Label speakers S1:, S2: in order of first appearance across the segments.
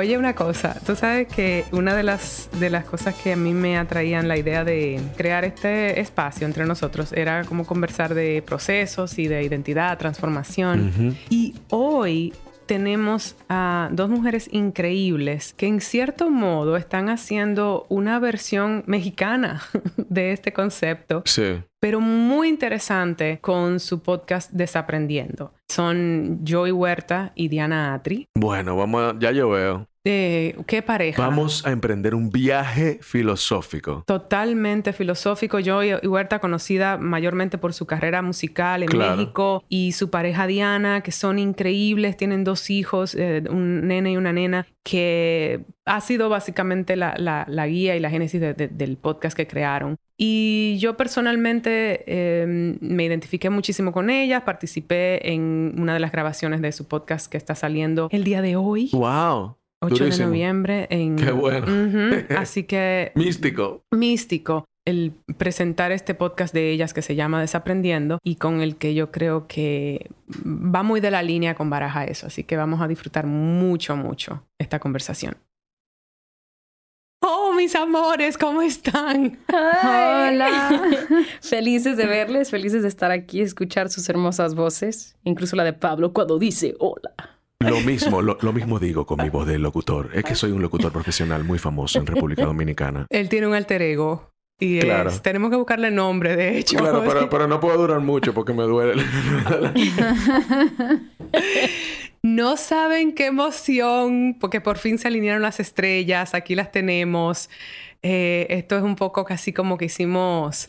S1: Oye, una cosa, tú sabes que una de las, de las cosas que a mí me atraían la idea de crear este espacio entre nosotros era como conversar de procesos y de identidad, transformación. Y hoy tenemos a dos mujeres increíbles que en cierto modo están haciendo una versión mexicana de este concepto.
S2: Sí.
S1: Pero muy interesante con su podcast Desaprendiendo. Son Joy Huerta y Diana Atri.
S2: Bueno, vamos a, ya yo veo.
S1: Eh, ¿Qué pareja?
S2: Vamos a emprender un viaje filosófico.
S1: Totalmente filosófico. Yo y Huerta, conocida mayormente por su carrera musical en
S2: Claro.
S1: México, y su pareja Diana, que son increíbles, tienen dos hijos, eh, un nene y una nena, que ha sido básicamente la, la- la guía y la génesis de- de- del podcast que crearon. Y yo personalmente eh, me identifiqué muchísimo con ellas, participé en una de las grabaciones de su podcast que está saliendo el día de hoy.
S2: ¡Wow!
S1: 8 de noviembre en...
S2: Qué bueno.
S1: Así que
S2: Místico.
S1: místico el presentar este podcast de ellas que se llama Desaprendiendo y con el que yo creo que va muy de la línea con Baraja eso. Así que vamos a disfrutar mucho, mucho esta conversación. Oh, mis amores, ¿cómo están?
S3: Hola. felices de verles, felices de estar aquí, escuchar sus hermosas voces, incluso la de Pablo cuando dice hola.
S2: Lo mismo, lo, lo mismo digo con mi voz de locutor. Es que soy un locutor profesional muy famoso en República Dominicana.
S1: Él tiene un alter ego y es-
S2: Claro.
S1: tenemos que buscarle nombre, de hecho.
S2: Claro, pero, pero no puedo durar mucho porque me duele.
S1: No saben qué emoción, porque por fin se alinearon las estrellas, aquí las tenemos. Eh, esto es un poco casi como que hicimos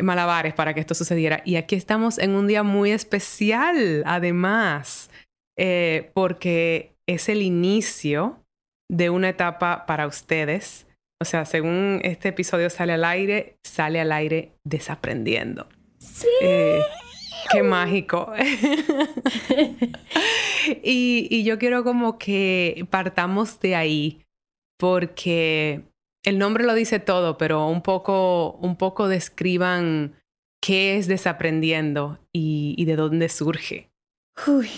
S1: malabares para que esto sucediera. Y aquí estamos en un día muy especial, además, eh, porque es el inicio de una etapa para ustedes. O sea, según este episodio sale al aire, sale al aire desaprendiendo.
S3: Sí.
S1: Eh, qué mágico. y, y yo quiero como que partamos de ahí, porque el nombre lo dice todo, pero un poco, un poco describan qué es desaprendiendo y, y de dónde surge.
S3: Uy.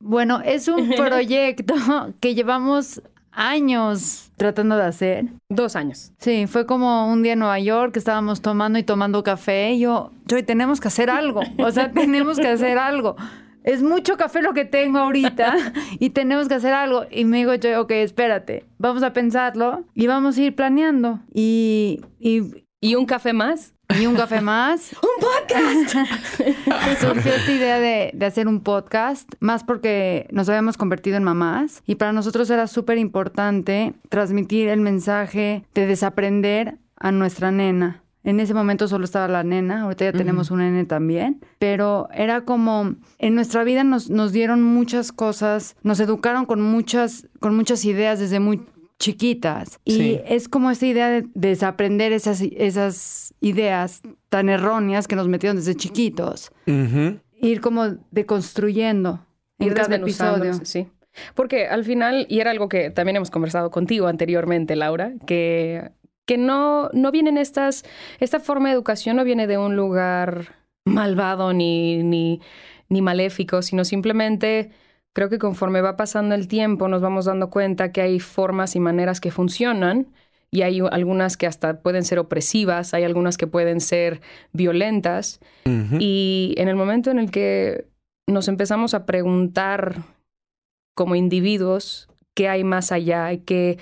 S4: Bueno, es un proyecto que llevamos años tratando de hacer.
S3: Dos años.
S4: Sí, fue como un día en Nueva York que estábamos tomando y tomando café y yo, Joy, tenemos que hacer algo. O sea, tenemos que hacer algo. Es mucho café lo que tengo ahorita y tenemos que hacer algo. Y me digo, Joy, ok, espérate, vamos a pensarlo y vamos a ir planeando. Y, y,
S3: ¿Y un café más?
S4: Y un café más.
S3: ¡Un podcast!
S4: Surgió esta idea de, de hacer un podcast, más porque nos habíamos convertido en mamás y para nosotros era súper importante transmitir el mensaje de desaprender a nuestra nena. En ese momento solo estaba la nena, ahorita ya tenemos un nene también, pero era como en nuestra vida nos, nos dieron muchas cosas, nos educaron con muchas, con muchas ideas desde muy chiquitas. Y
S1: Sí.
S4: es como esta idea de desaprender esas, esas ideas tan erróneas que nos metieron desde chiquitos. Ir como deconstruyendo en
S3: Ir
S4: cada episodio.
S3: Sí. Porque al final, y era algo que también hemos conversado contigo anteriormente, Laura, que, que no, no vienen estas, esta forma de educación no viene de un lugar malvado ni, ni, ni maléfico, sino simplemente creo que conforme va pasando el tiempo nos vamos dando cuenta que hay formas y maneras que funcionan y hay algunas que hasta pueden ser opresivas, hay algunas que pueden ser violentas. Y en el momento en el que nos empezamos a preguntar como individuos qué hay más allá, qué,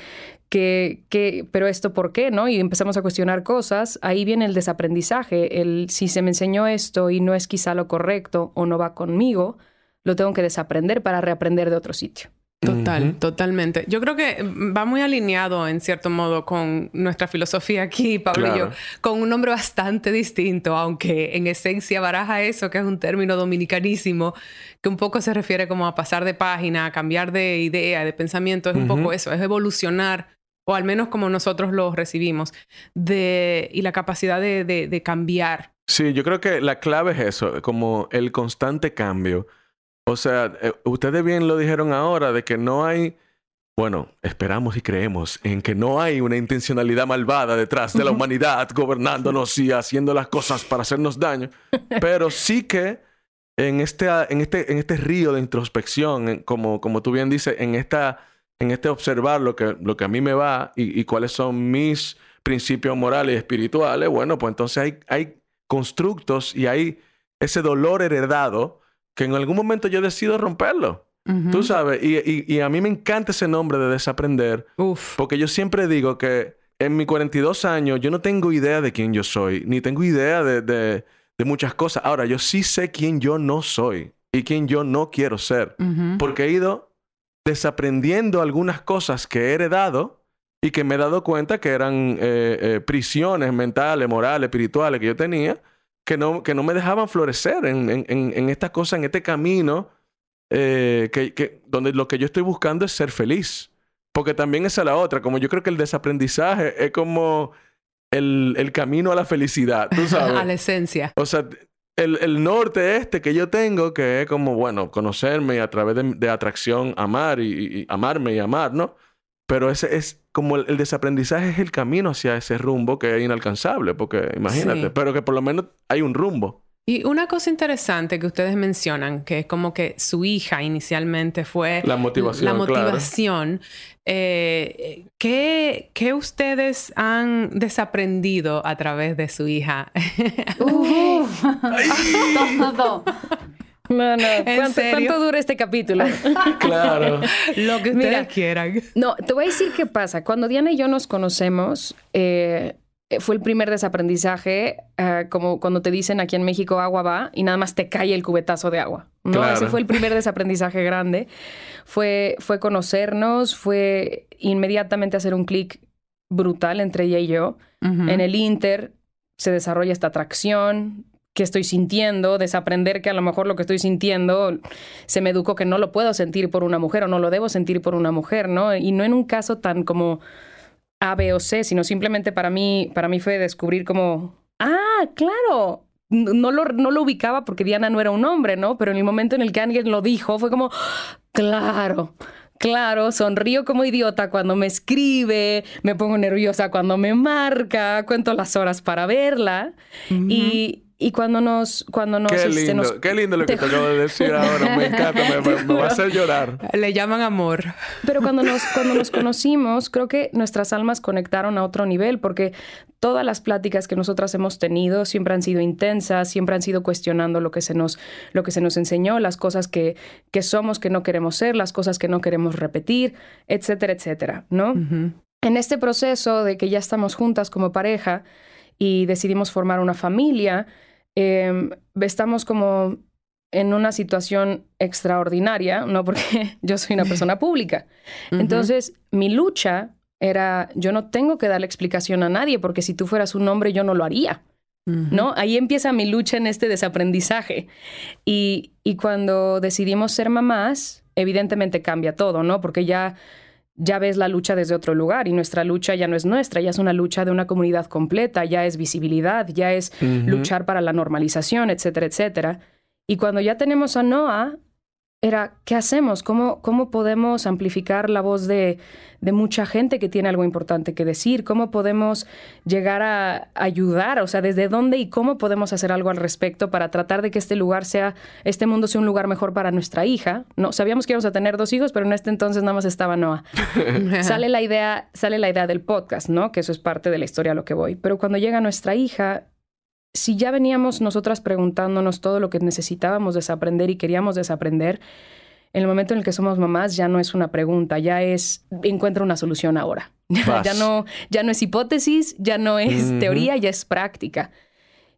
S3: qué, qué, pero esto por qué, ¿no? Y empezamos a cuestionar cosas, ahí viene el desaprendizaje, el si se me enseñó esto y no es quizá lo correcto o no va conmigo, lo tengo que desaprender para reaprender de otro sitio.
S1: Total, totalmente. Yo creo que va muy alineado en cierto modo con nuestra filosofía aquí, Pablo y yo, con un nombre bastante distinto, aunque en esencia baraja eso, que es un término dominicanísimo, que un poco se refiere como a pasar de página, a cambiar de idea, de pensamiento, es un poco eso, es evolucionar, o al menos como nosotros lo recibimos, de, y la capacidad de, de cambiar.
S2: Sí, yo creo que la clave es eso, como el constante cambio o sea, eh, ustedes bien lo dijeron ahora de que no hay, bueno, esperamos y creemos en que no hay una intencionalidad malvada detrás de la humanidad gobernándonos y haciendo las cosas para hacernos daño, pero sí que en este, en este, en este río de introspección, como, como tú bien dices, en, esta, en este observar lo que, lo que a mí me va y, y cuáles son mis principios morales y espirituales, bueno, pues entonces hay, hay constructos y hay ese dolor heredado que en algún momento yo decido romperlo. Tú sabes, y, a mí me encanta ese nombre de desaprender, porque yo siempre digo que en mis 42 años yo no tengo idea de quién yo soy, ni tengo idea de, de, muchas cosas. Ahora, yo sí sé quién yo no soy y quién yo no quiero ser, porque he ido desaprendiendo algunas cosas que he heredado y que me he dado cuenta que eran eh, eh, prisiones mentales, morales, espirituales que yo tenía que no, que no me dejaban florecer en, en, en esta cosa, en este camino, eh, que, que, donde lo que yo estoy buscando es ser feliz. Porque también esa es la otra, como yo creo que el desaprendizaje es como el, el camino a la felicidad, tú sabes.
S1: a la esencia.
S2: O sea, el, el, norte este que yo tengo, que es como, bueno, conocerme y a través de, de atracción amar y, y, amarme y amar, ¿no? Pero ese es como el, desaprendizaje es el camino hacia ese rumbo que es inalcanzable, porque imagínate, pero que por lo menos hay un rumbo.
S1: Y una cosa interesante que ustedes mencionan, que es como que su hija inicialmente fue
S2: la motivación.
S1: La motivación. Eh, ¿qué, ¿qué, ustedes han desaprendido a través de su hija?
S4: Uh,
S3: No, no. ¿Cuánto, ¿Cuánto, dura este capítulo?
S2: claro.
S1: Lo que ustedes quieran.
S3: No, te voy a decir qué pasa. Cuando Diana y yo nos conocemos, eh, fue el primer desaprendizaje, uh, como cuando te dicen aquí en México agua va y nada más te cae el cubetazo de agua. ¿no? Claro. Ese fue el primer desaprendizaje grande. Fue, fue conocernos, fue inmediatamente hacer un clic brutal entre ella y yo. Uh -huh. En el Inter se desarrolla esta atracción, que estoy sintiendo, desaprender que a lo mejor lo que estoy sintiendo se me educó que no lo puedo sentir por una mujer o no lo debo sentir por una mujer, ¿no? Y no en un caso tan como A, B o C, sino simplemente para mí, para mí fue descubrir como, ah, claro, no lo, no lo ubicaba porque Diana no era un hombre, ¿no? Pero en el momento en el que alguien lo dijo fue como, claro, Claro, sonrío como idiota cuando me escribe, me pongo nerviosa cuando me marca, cuento las horas para verla. Uh -huh. Y, y cuando nos... Cuando nos,
S2: qué, lindo,
S3: este, nos...
S2: qué lindo lo que te acabo de decir ahora. Me encanta, me, me, va a hacer llorar.
S1: Le llaman amor.
S3: Pero cuando nos, cuando nos conocimos, creo que nuestras almas conectaron a otro nivel, porque todas las pláticas que nosotras hemos tenido siempre han sido intensas, siempre han sido cuestionando lo que se nos, lo que se nos enseñó, las cosas que, que somos, que no queremos ser, las cosas que no queremos repetir, etcétera, etcétera, ¿no? Uh -huh. En este proceso de que ya estamos juntas como pareja y decidimos formar una familia, eh, estamos como en una situación extraordinaria, ¿no? Porque yo soy una persona pública. Uh -huh. Entonces, mi lucha era, yo no tengo que darle explicación a nadie, porque si tú fueras un hombre, yo no lo haría. Uh -huh. ¿No? Ahí empieza mi lucha en este desaprendizaje. Y, y cuando decidimos ser mamás, evidentemente cambia todo, ¿no? Porque ya ya ves la lucha desde otro lugar y nuestra lucha ya no es nuestra, ya es una lucha de una comunidad completa, ya es visibilidad, ya es uh -huh. luchar para la normalización, etcétera, etcétera. Y cuando ya tenemos a Noah, era, ¿qué hacemos? ¿Cómo, cómo podemos amplificar la voz de, de, mucha gente que tiene algo importante que decir? ¿Cómo podemos llegar a ayudar? O sea, ¿desde dónde y cómo podemos hacer algo al respecto para tratar de que este lugar sea, este mundo sea un lugar mejor para nuestra hija? No, sabíamos que íbamos a tener dos hijos, pero en este entonces nada más estaba Noah. sale, la idea, sale la idea del podcast, ¿no? Que eso es parte de la historia a lo que voy. Pero cuando llega nuestra hija, si ya veníamos nosotras preguntándonos todo lo que necesitábamos desaprender y queríamos desaprender, en el momento en el que somos mamás ya no es una pregunta, ya es encuentra una solución ahora. ya no, ya no es hipótesis, ya no es uh -huh. teoría, ya es práctica.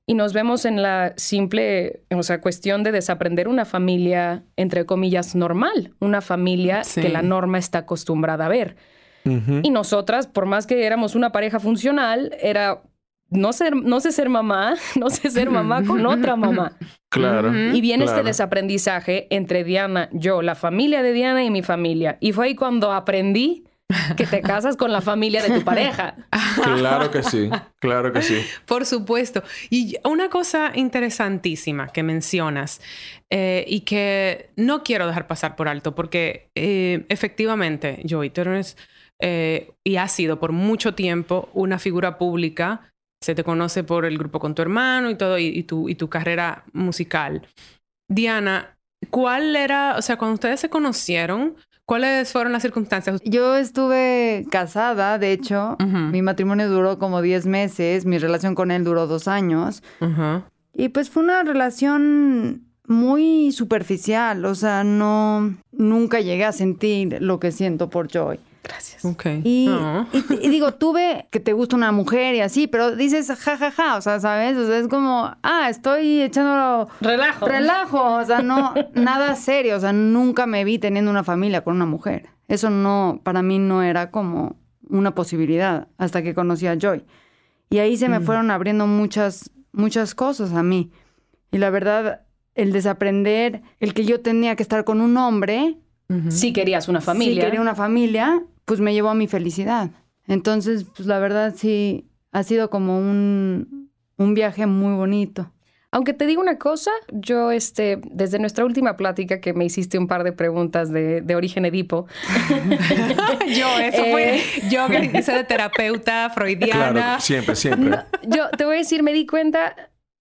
S3: y nos vemos en la simple, o sea, cuestión de desaprender una familia, entre comillas, normal, una familia
S1: Sí.
S3: que la norma está acostumbrada a ver. Y nosotras, por más que éramos una pareja funcional, era no ser, no sé ser mamá, no sé ser mamá con otra mamá.
S2: Claro.
S3: Y viene este desaprendizaje entre Diana, yo, la familia de Diana y mi familia. Y fue ahí cuando aprendí que te casas con la familia de tu pareja.
S2: Claro que sí. Claro que sí.
S1: Por supuesto. Y una cosa interesantísima que mencionas eh, y que no quiero dejar pasar por alto, porque eh, efectivamente, Joey, tú eres eh, y has sido por mucho tiempo una figura pública. Se te conoce por el grupo con tu hermano y todo, y, y tu, y tu carrera musical. Diana, ¿cuál era, o sea, cuando ustedes se conocieron, cuáles fueron las circunstancias?
S4: Yo estuve casada, de hecho. Mi matrimonio duró como 10 meses, mi relación con él duró dos años. Y pues fue una relación muy superficial, o sea, no, nunca llegué a sentir lo que siento por Joy.
S3: Gracias.
S1: Ok.
S4: Y,
S1: No.
S4: y- y digo, tuve que te gusta una mujer y así, pero dices ja, ja, ja, o sea, ¿sabes? O sea, es como, ah, estoy echando
S3: Relajo.
S4: relajo, o sea, no, nada serio, o sea, nunca me vi teniendo una familia con una mujer. Eso no, para mí no era como una posibilidad hasta que conocí a Joy. Y ahí se me fueron abriendo muchas, muchas cosas a mí. Y la verdad, el desaprender, el que yo tenía que estar con un hombre,
S1: Ujú.
S3: Si querías una familia.
S4: si quería una familia, pues me llevó a mi felicidad. Entonces, pues la verdad sí, ha sido como un, un viaje muy bonito.
S3: Aunque te digo una cosa, yo, este, desde nuestra última plática que me hiciste un par de preguntas de, de origen Edipo,
S1: yo, eso
S3: Eh.
S1: fue yo que hice de terapeuta freudiana.
S2: Claro, siempre, siempre.
S3: yo te voy a decir, me di cuenta,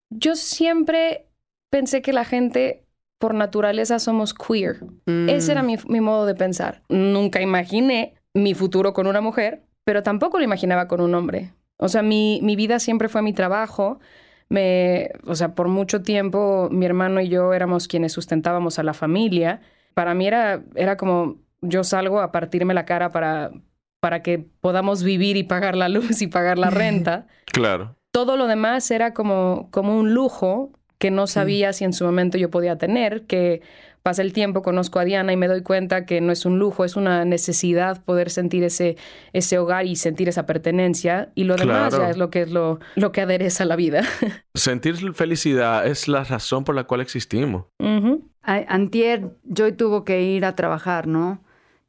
S3: yo siempre pensé que la gente por naturaleza somos queer.
S1: Mm.
S3: Ese era mi, mi modo de pensar. Nunca imaginé mi futuro con una mujer, pero tampoco lo imaginaba con un hombre. O sea, mi, mi vida siempre fue mi trabajo. Me, o sea, por mucho tiempo mi hermano y yo éramos quienes sustentábamos a la familia. Para mí era, era como yo salgo a partirme la cara para, para que podamos vivir y pagar la luz y pagar la renta.
S2: Claro.
S3: Todo lo demás era como, como un lujo que no sabía si en su momento yo podía tener, que pasa el tiempo, conozco a Diana y me doy cuenta que no es un lujo, es una necesidad poder sentir ese, ese hogar y sentir esa pertenencia. Y lo demás
S2: Claro.
S3: ya es lo que es lo, lo que adereza la vida.
S2: Sentir felicidad es la razón por la cual existimos.
S4: Antier, Joy tuvo que ir a trabajar, ¿no?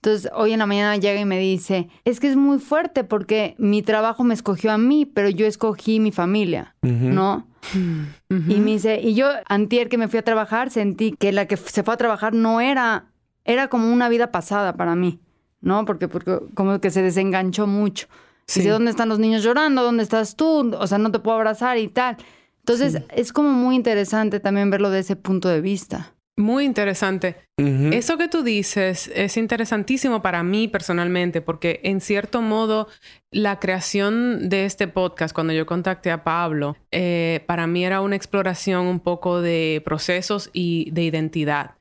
S4: Entonces, hoy en la mañana llega y me dice, es que es muy fuerte porque mi trabajo me escogió a mí, pero yo escogí mi familia. ¿no? Y me dice, y yo, antier que me fui a trabajar, sentí que la que se fue a trabajar no era, era como una vida pasada para mí, ¿no? Porque, porque como que se desenganchó mucho.
S1: Sí.
S4: Dice, ¿dónde están los niños llorando? ¿Dónde estás tú? O sea, no te puedo abrazar y tal. Entonces, es como muy interesante también verlo de ese punto de vista.
S1: Muy interesante.
S2: Ujú.
S1: Eso que tú dices es interesantísimo para mí personalmente, porque en cierto modo la creación de este podcast, cuando yo contacté a Pablo, eh, para mí era una exploración un poco de procesos y de identidad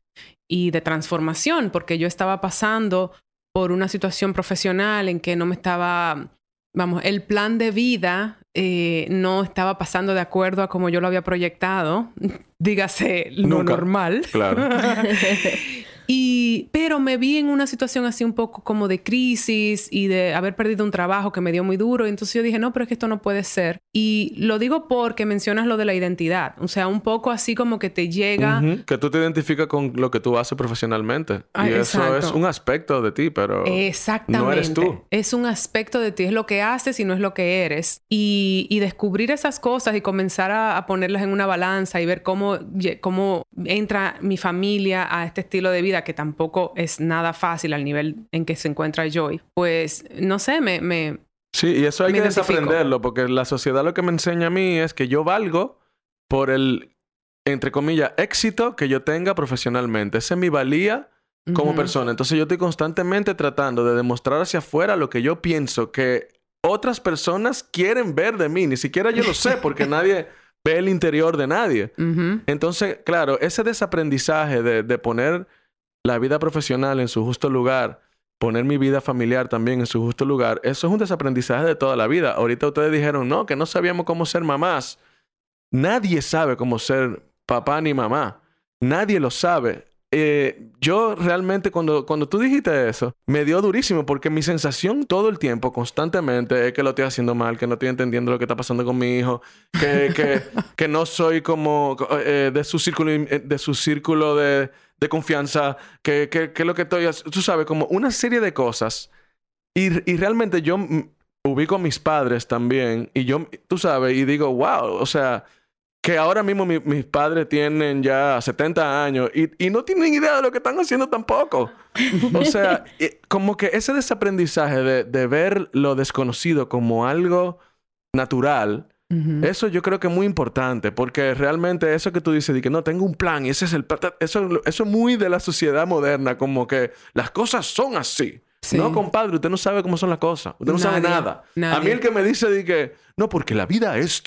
S1: y de transformación, porque yo estaba pasando por una situación profesional en que no me estaba, vamos, el plan de vida eh, no estaba pasando de acuerdo a como yo lo había proyectado, dígase lo
S2: Nunca.
S1: normal.
S2: Claro.
S1: Y, pero me vi en una situación así un poco como de crisis y de haber perdido un trabajo que me dio muy duro. Entonces yo dije, no, pero es que esto no puede ser. Y lo digo porque mencionas lo de la identidad. O sea, un poco así como que te llega.
S2: Ujú. Que tú te identificas con lo que tú haces profesionalmente.
S1: Ah,
S2: y eso
S1: exacto.
S2: es un aspecto de ti, pero
S1: Exactamente.
S2: no eres tú.
S1: Es un aspecto de ti, es lo que haces y no es lo que eres. Y, y descubrir esas cosas y comenzar a, a ponerlas en una balanza y ver cómo, cómo entra mi familia a este estilo de vida que tampoco es nada fácil al nivel en que se encuentra Joy. Pues, no sé, me... me
S2: Sí, y eso hay que
S1: identifico.
S2: desaprenderlo, porque la sociedad lo que me enseña a mí es que yo valgo por el, entre comillas, éxito que yo tenga profesionalmente. Esa es mi valía como persona. Entonces yo estoy constantemente tratando de demostrar hacia afuera lo que yo pienso que otras personas quieren ver de mí. Ni siquiera yo lo sé, porque nadie ve el interior de nadie. Entonces, claro, ese desaprendizaje de, de poner la vida profesional en su justo lugar, poner mi vida familiar también en su justo lugar, eso es un desaprendizaje de toda la vida. Ahorita ustedes dijeron, no, que no sabíamos cómo ser mamás. nadie sabe cómo ser papá ni mamá. Nadie lo sabe. Eh, yo realmente cuando, cuando tú dijiste eso, me dio durísimo porque mi sensación todo el tiempo, constantemente, es que lo estoy haciendo mal, que no estoy entendiendo lo que está pasando con mi hijo, que, que, que no soy como eh, de su círculo, eh, de, su círculo de, de confianza, que, que, que, lo que estoy, tú sabes, como una serie de cosas. Y, y realmente yo ubico a mis padres también y yo, tú sabes, y digo, wow, o sea que ahora mismo mis padres tienen ya 70 años y, no tienen idea de lo que están haciendo tampoco. O sea, como que ese desaprendizaje de, ver lo desconocido como algo natural, eso yo creo que es muy importante, porque realmente eso que tú dices de que no tengo un plan y ese es el... Eso, eso es muy de la sociedad moderna, como que las cosas son así. No, compadre, usted no sabe cómo son las cosas. Usted no sabe nada. A mí el que me dice de que, no, porque la vida es,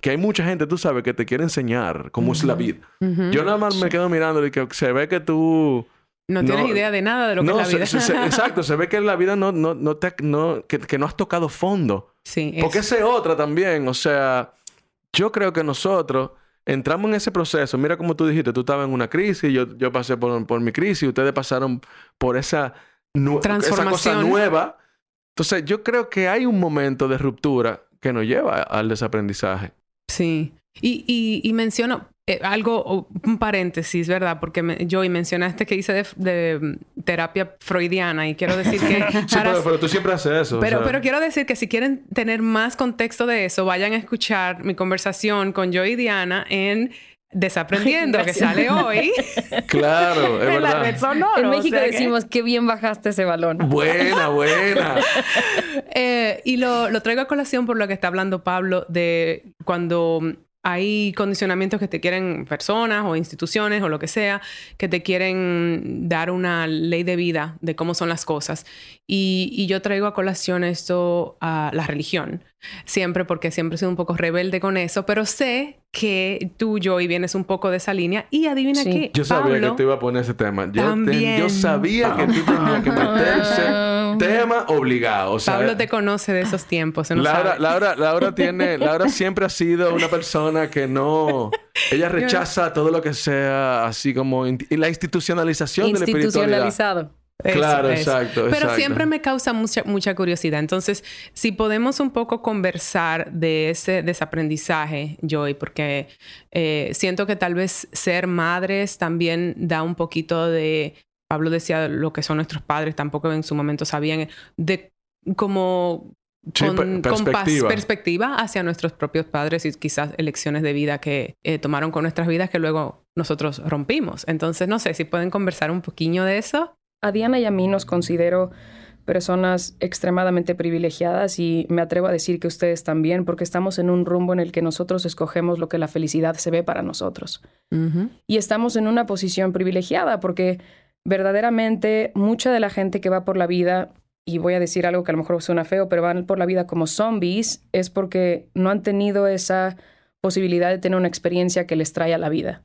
S2: que, hay mucha gente, tú sabes, que te quiere enseñar cómo es la vida. Yo nada más me quedo mirando y que se ve que tú...
S1: No, tienes idea de nada de lo que es la vida.
S2: exacto, se ve que la vida no, no, no te, no, que, no has tocado fondo.
S1: Sí.
S2: Porque esa es otra también. O sea, yo creo que nosotros entramos en ese proceso. Mira como tú dijiste, tú estabas en una crisis, yo, yo pasé por, por mi crisis, ustedes pasaron por esa esa cosa nueva. Entonces, yo creo que hay un momento de ruptura que nos lleva al desaprendizaje.
S1: Sí. Y, y, menciono eh, algo, un paréntesis, ¿verdad? Porque me, y mencionaste que hice de, mm, terapia freudiana y quiero decir que...
S2: sí, pero, tú siempre haces eso.
S1: Pero, pero quiero decir que si quieren tener más contexto de eso, vayan a escuchar mi conversación con yo y Diana en Desaprendiendo, que sale hoy.
S2: Claro, es verdad.
S3: En México decimos que... bien bajaste ese balón.
S2: Buena, buena.
S1: Eh, y lo, lo traigo a colación por lo que está hablando Pablo de cuando hay condicionamientos que te quieren personas o instituciones o lo que sea, que te quieren dar una ley de vida de cómo son las cosas. Y, yo traigo a colación esto a la religión, siempre porque siempre he sido un poco rebelde con eso, pero sé que tú, yo, y vienes un poco de esa línea y adivina qué.
S2: Yo sabía que tú ibas a poner ese tema. Yo, yo sabía que tú tenías que meterse tema obligado.
S1: Pablo te conoce de esos tiempos.
S2: Laura, Laura, Laura, tiene, Laura siempre ha sido una persona que no. Ella rechaza todo lo que sea así como la institucionalización de la
S3: Institucionalizado.
S2: claro, exacto.
S1: Pero siempre me causa mucha, mucha curiosidad. Entonces, si podemos un poco conversar de ese desaprendizaje, Joy, porque eh, siento que tal vez ser madres también da un poquito de Pablo decía lo que son nuestros padres, tampoco en su momento sabían de como con, perspectiva. hacia nuestros propios padres y quizás elecciones de vida que eh, tomaron con nuestras vidas que luego nosotros rompimos. Entonces, no sé si pueden conversar un poquillo de eso.
S3: A Diana y a mí nos considero personas extremadamente privilegiadas y me atrevo a decir que ustedes también, porque estamos en un rumbo en el que nosotros escogemos lo que la felicidad se ve para nosotros. Y estamos en una posición privilegiada porque verdaderamente mucha de la gente que va por la vida, y voy a decir algo que a lo mejor suena feo, pero van por la vida como zombies, es porque no han tenido esa posibilidad de tener una experiencia que les trae a la vida.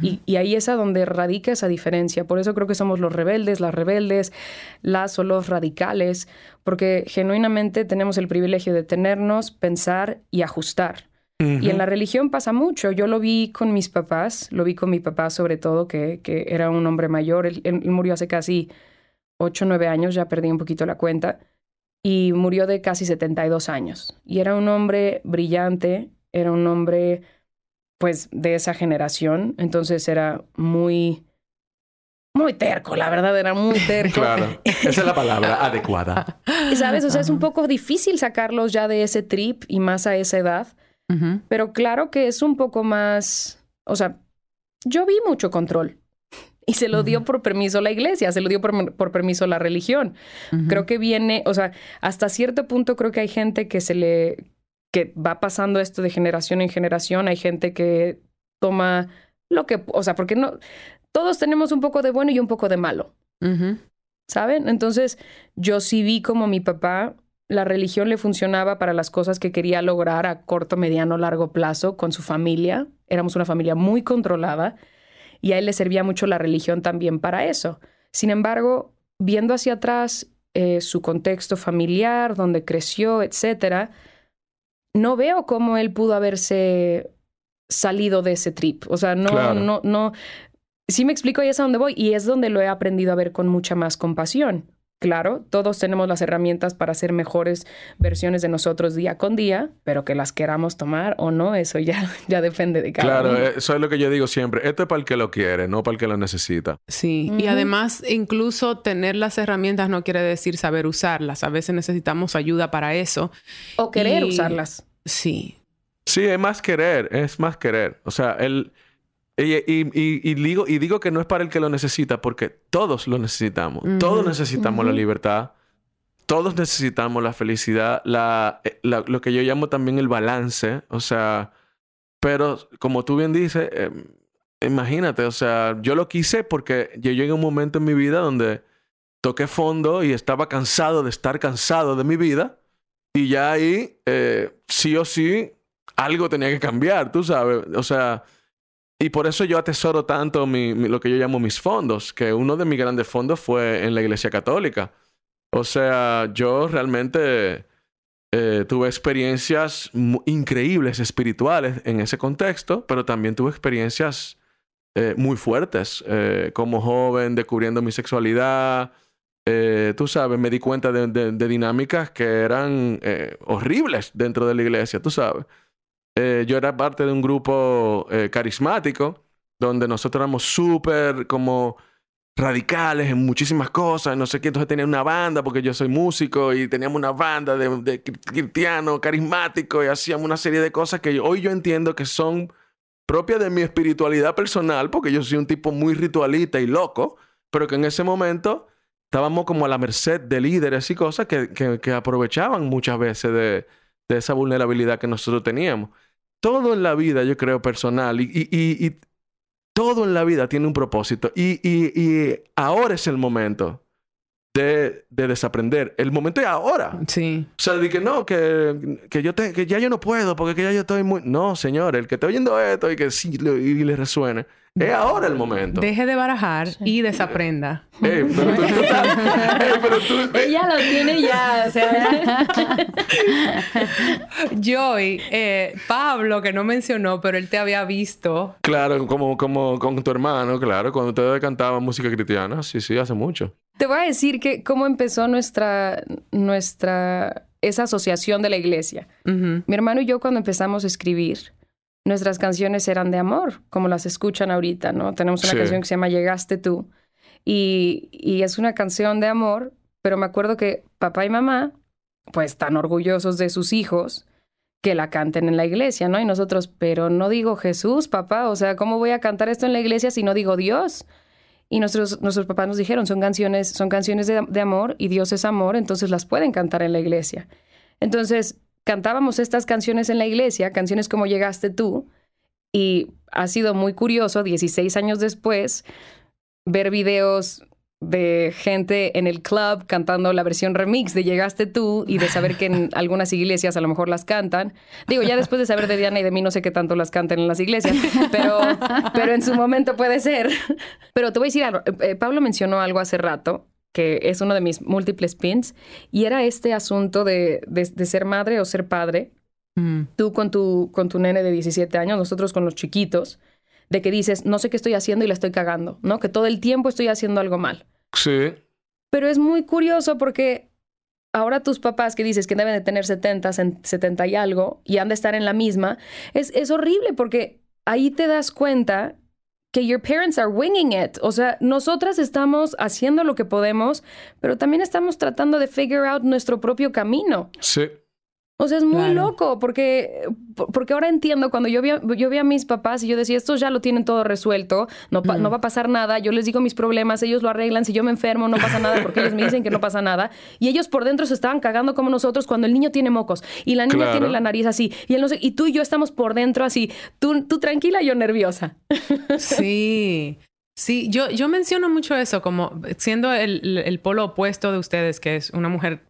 S3: y, ahí es a donde radica esa diferencia. Por eso creo que somos los rebeldes, las rebeldes, las o los radicales, porque genuinamente tenemos el privilegio de tenernos, pensar y ajustar. Y en la religión pasa mucho. Yo lo vi con mis papás, lo vi con mi papá sobre todo, que, que era un hombre mayor. Él, murió hace casi 8 o 9 años, ya perdí un poquito la cuenta, y murió de casi 72 años. Y era un hombre brillante, era un hombre pues de esa generación, entonces era muy muy terco, la verdad era muy terco.
S2: Claro, esa es la palabra adecuada.
S3: ¿Sabes? O sea, es un poco difícil sacarlos ya de ese trip y más a esa edad. Pero claro que es un poco más, o sea, yo vi mucho control y se lo dio por permiso la iglesia, se lo dio por, permiso la religión. Creo que viene, o sea, hasta cierto punto creo que hay gente que se le, que va pasando esto de generación en generación, hay gente que toma lo que, o sea, porque no, todos tenemos un poco de bueno y un poco de malo. ¿Saben? Entonces, yo sí vi como mi papá la religión le funcionaba para las cosas que quería lograr a corto, mediano, largo plazo con su familia. Éramos una familia muy controlada y a él le servía mucho la religión también para eso. Sin embargo, viendo hacia atrás eh, su contexto familiar, donde creció, etcétera, no veo cómo él pudo haberse salido de ese trip. O sea, no,
S2: Claro.
S3: no, no. Sí me explico y es a donde voy y es donde lo he aprendido a ver con mucha más compasión. Claro, todos tenemos las herramientas para ser mejores versiones de nosotros día con día, pero que las queramos tomar o no, eso ya, ya depende de cada
S2: Claro,
S3: uno.
S2: eh, eso es lo que yo digo siempre. Esto es para el que lo quiere, no para el que lo necesita.
S1: Sí, y además incluso tener las herramientas no quiere decir saber usarlas. A veces necesitamos ayuda para eso.
S3: O querer
S1: y-
S3: usarlas.
S1: Sí,
S2: Sí, es más querer, es más querer. O sea, el... Y, y- y- digo, y digo que no es para el que lo necesita, porque todos lo necesitamos. Todos necesitamos la libertad. Todos necesitamos la felicidad, la, eh, la- lo que yo llamo también el balance. O sea, pero como tú bien dices, eh, imagínate, o sea, yo lo quise porque yo llegué a un momento en mi vida donde toqué fondo y estaba cansado de estar cansado de mi vida. Y ya ahí, eh, sí o sí, algo tenía que cambiar, tú sabes. O sea, y por eso yo atesoro tanto lo que yo llamo mis fondos, que uno de mis grandes fondos fue en la Iglesia Católica. O sea, yo realmente eh, tuve experiencias increíbles espirituales en ese contexto, pero también tuve experiencias eh, muy fuertes eh, como joven, descubriendo mi sexualidad. Tú sabes, me di cuenta de, dinámicas que eran horribles dentro de la iglesia, tú sabes. Eh, yo era parte de un grupo eh, carismático donde nosotros éramos súper como radicales en muchísimas cosas, no sé qué, entonces tenía una banda porque yo soy músico y teníamos una banda de, de cri- cristianos carismáticos y hacíamos una serie de cosas que hoy yo entiendo que son propias de mi espiritualidad personal porque yo soy un tipo muy ritualista y loco, pero que en ese momento estábamos como a la merced de líderes y cosas que, que- que aprovechaban muchas veces de, de esa vulnerabilidad que nosotros teníamos. Todo en la vida, yo creo, personal y, y- y- y todo en la vida tiene un propósito. Y, y- y ahora es el momento de, de desaprender. El momento es ahora.
S1: sí.
S2: O sea, de que no, que, que yo te, que ya yo no puedo porque que ya yo estoy muy... No, señor, el que esté oyendo esto y que sí y le resuene, es ahora el momento.
S1: Deje de barajar y desaprenda.
S2: Ey, pero tú, tú estás- ey, pero tú-
S3: Ella lo tiene ya, o sea.
S1: Joy, eh, Pablo, que no mencionó, pero él te había visto.
S2: Claro, como, como con tu hermano, claro, cuando ustedes cantaban música cristiana. Sí, sí, hace mucho.
S3: Te voy a decir que cómo empezó nuestra, nuestra, esa asociación de la iglesia.
S1: Ujú.
S3: Mi hermano y yo cuando empezamos a escribir, nuestras canciones eran de amor, como las escuchan ahorita, ¿no? Tenemos una
S2: Sí.
S3: canción que se llama Llegaste tú y, y es una canción de amor, pero me acuerdo que papá y mamá, pues tan orgullosos de sus hijos, que la canten en la iglesia, ¿no? Y nosotros, pero no digo Jesús, papá, o sea, ¿cómo voy a cantar esto en la iglesia si no digo Dios? Y nuestros, nuestros papás nos dijeron, son canciones, son canciones de, de amor y Dios es amor, entonces las pueden cantar en la iglesia. Entonces, cantábamos estas canciones en la iglesia, canciones como Llegaste tú, y ha sido muy curioso, 16 años después, ver videos de gente en el club cantando la versión remix de Llegaste tú y de saber que en algunas iglesias a lo mejor las cantan. Digo, ya después de saber de Diana y de mí no sé qué tanto las cantan en las iglesias, pero, pero en su momento puede ser. Pero te voy a decir algo. Eh, eh, Pablo mencionó algo hace rato que es uno de mis múltiples pins y era este asunto de, de- de ser madre o ser padre
S1: Mm.
S3: tú con tu, con tu nene de 17 años, nosotros con los chiquitos, de que dices, no sé qué estoy haciendo y la estoy cagando, ¿no? Que todo el tiempo estoy haciendo algo mal.
S2: Sí.
S3: Pero es muy curioso porque ahora tus papás que dices que deben de tener 70, cen- 70 y algo y han de estar en la misma, es, es horrible porque ahí te das cuenta que your parents are winging it. O sea, nosotras estamos haciendo lo que podemos, pero también estamos tratando de figure out nuestro propio camino.
S2: Sí.
S3: O sea, es muy
S1: Claro.
S3: loco porque, porque ahora entiendo cuando yo vi, a, yo vi a mis papás y yo decía, estos ya lo tienen todo resuelto, no, pa-
S1: Mm.
S3: no va a pasar nada, yo les digo mis problemas, ellos lo arreglan, si yo me enfermo no pasa nada porque ellos me dicen que no pasa nada. Y ellos por dentro se estaban cagando como nosotros cuando el niño tiene mocos y la niña
S2: Claro.
S3: tiene la nariz así y, él no sé- y tú y yo estamos por dentro así, tú, tú tranquila, yo nerviosa.
S1: Sí. Sí, yo, yo menciono mucho eso, como siendo el, el- el polo opuesto de ustedes, que es una mujer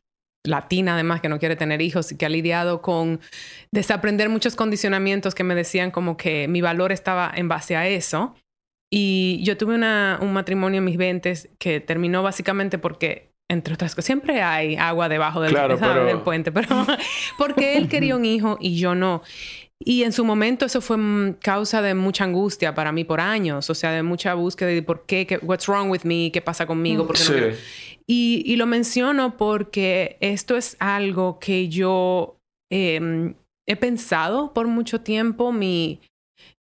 S1: latina además que no quiere tener hijos y que ha lidiado con desaprender muchos condicionamientos que me decían como que mi valor estaba en base a eso. Y yo tuve una, un matrimonio en mis 20 que terminó básicamente porque, entre otras cosas, siempre hay agua debajo del,
S2: Claro, pero-
S1: del puente, pero porque él quería un hijo y yo no. Y en su momento eso fue mm, causa de mucha angustia para mí por años, o sea, de mucha búsqueda de por qué, qué what's wrong with me, qué pasa conmigo, ¿Por qué
S2: Sí.
S1: Y, lo menciono porque esto es algo que yo eh, he pensado por mucho tiempo, mi,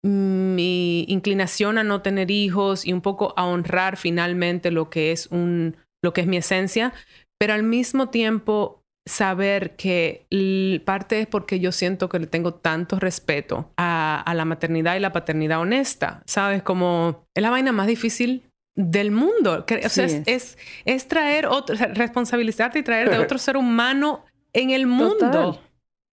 S1: inclinación a no tener hijos y un poco a honrar finalmente lo que es un lo que es mi esencia, pero al mismo tiempo saber que parte es porque yo siento que le tengo tanto respeto a, a la maternidad y la paternidad honesta, ¿sabes? Como es la vaina más difícil del mundo. Que- O sea,
S4: Sí
S1: es, es, es traer otro, responsabilizarte y traer de otro ser humano en el mundo.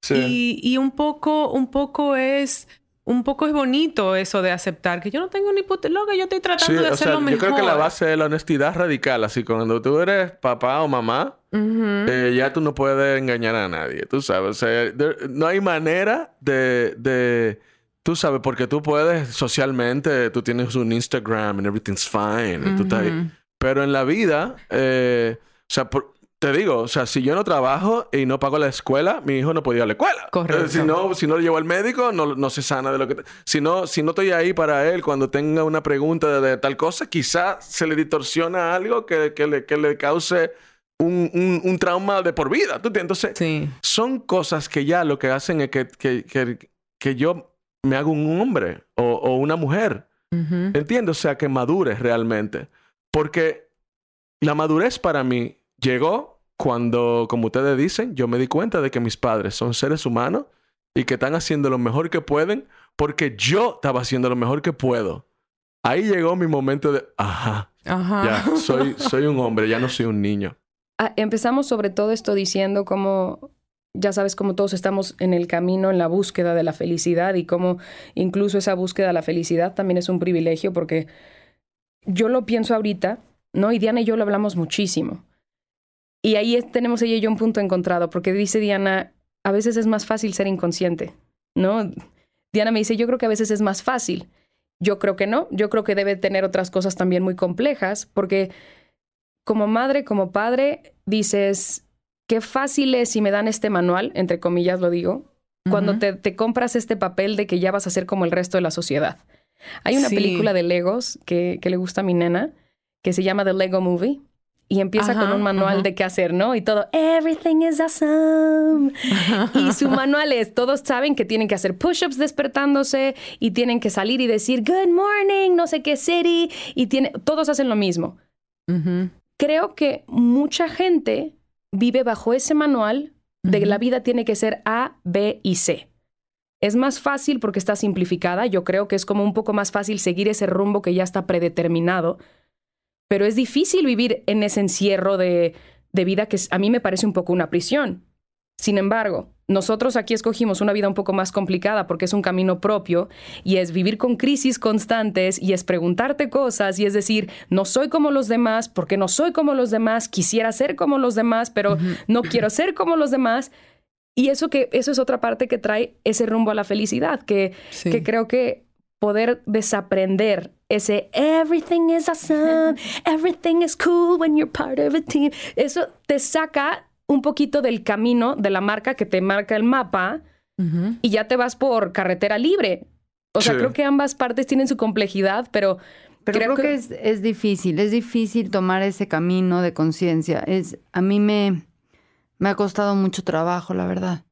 S2: Sí.
S1: Y, y un poco, un poco es, un poco es bonito eso de aceptar que yo no tengo ni puta loca, yo estoy
S2: Sí,
S1: tratando de hacer
S2: sea,
S1: lo mejor.
S2: yo creo que la base es la honestidad radical. Así, cuando tú eres papá o mamá, eh, ya tú no puedes engañar a nadie, tú sabes. O sea, there- no hay manera de, de, tú sabes, porque tú puedes socialmente, tú tienes un Instagram and everything's fine, y tú estás ahí. Pero en la vida, eh, o sea, por- te digo, o sea, si yo no trabajo y no pago la escuela, mi hijo no podía ir a la escuela.
S1: Correcto.
S2: Eh, si no, si no lo llevo al médico, no, no se sana de lo que... te- Si no, si no estoy ahí para él cuando tenga una pregunta de, de tal cosa, quizás se le distorsiona algo que, que le, que le cause un, un- un trauma de por vida. ¿Tú entiendes? Entonces,
S1: Sí.
S2: son cosas que ya lo que hacen es que, que, que, que yo me hago un hombre o, o una mujer.
S1: Ujú.
S2: ¿Entiendes? O sea, que madures realmente. Porque la madurez para mí llegó cuando, como ustedes dicen, yo me di cuenta de que mis padres son seres humanos y que están haciendo lo mejor que pueden porque yo estaba haciendo lo mejor que puedo. Ahí llegó mi momento de, ajá,
S1: Ajá.
S2: ya, soy, soy un hombre, ya no soy un niño.
S3: Ah, empezamos sobre todo esto diciendo cómo, ya sabes, cómo todos estamos en el camino, en la búsqueda de la felicidad y cómo incluso esa búsqueda de la felicidad también es un privilegio porque yo lo pienso ahorita, ¿no? Y Diana y yo lo hablamos muchísimo. Y ahí tenemos ella y yo un punto encontrado porque dice Diana, a veces es más fácil ser inconsciente, ¿no? Diana me dice, yo creo que a veces es más fácil. Yo creo que no, yo creo que debe tener otras cosas también muy complejas porque como madre, como padre, dices, qué fácil es si me dan este manual, entre comillas lo digo, cuando te, te compras este papel de que ya vas a ser como el resto de la sociedad. Hay una
S1: Sí.
S3: película de Legos que, que le gusta a mi nena, que se llama The Lego Movie. Y empieza con un manual
S1: ajá.
S3: de qué hacer, ¿no? Y todo, everything is awesome. Y su manual es, todos saben que tienen que hacer push-ups despertándose y tienen que salir y decir, good morning, no sé qué city. Y tiene, todos hacen lo mismo creo que mucha gente vive bajo ese manual de que la vida tiene que ser A, B y C. Es más fácil porque está simplificada. Yo creo que es como un poco más fácil seguir ese rumbo que ya está predeterminado. Pero es difícil vivir en ese encierro de, de vida que a mí me parece un poco una prisión. Sin embargo, nosotros aquí escogimos una vida un poco más complicada porque es un camino propio y es vivir con crisis constantes y es preguntarte cosas y es decir, no soy como los demás porque no soy como los demás, quisiera ser como los demás, pero no quiero ser como los demás. Y eso que eso es otra parte que trae ese rumbo a la felicidad, que,
S1: Sí.
S3: que creo que poder desaprender ese everything is awesome, everything is cool when you're part of a team, eso te saca un poquito del camino de la marca que te marca el mapa y ya te vas por carretera libre. O sea,
S2: Sí.
S3: creo que ambas partes tienen su complejidad, pero
S4: Pero
S3: creo,
S4: creo, que, es, es difícil, es difícil tomar ese camino de conciencia. Es, a mí me, me ha costado mucho trabajo, la verdad.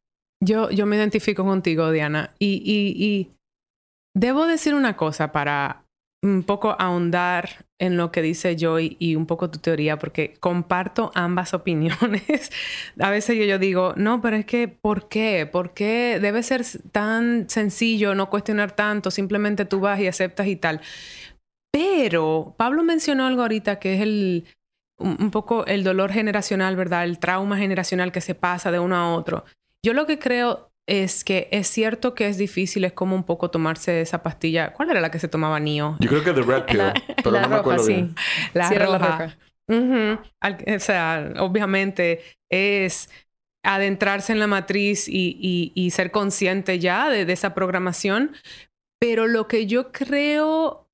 S1: Yo, yo me identifico contigo, Diana. Y, y, y debo decir una cosa para un poco ahondar en lo que dice Joy y un poco tu teoría, porque comparto ambas opiniones. A veces yo, yo digo, no, pero es que, ¿por qué? ¿Por qué debe ser tan sencillo, no cuestionar tanto? Simplemente tú vas y aceptas y tal. Pero Pablo mencionó algo ahorita que es el, un, poco el dolor generacional, ¿verdad? El trauma generacional que se pasa de uno a otro. Yo lo que creo es que es cierto que es difícil, es como un poco tomarse esa pastilla. ¿Cuál era la que se tomaba Nio?
S2: Yo creo que The Red Pill,
S3: la,
S2: pero
S3: la
S2: no me
S3: roja,
S2: acuerdo
S3: sí.
S2: bien.
S1: La
S3: Sí, era la
S1: roja.
S3: roja.
S1: Al- o sea, obviamente es adentrarse en la matriz y, y- y ser consciente ya de, de esa programación. Pero lo que yo creo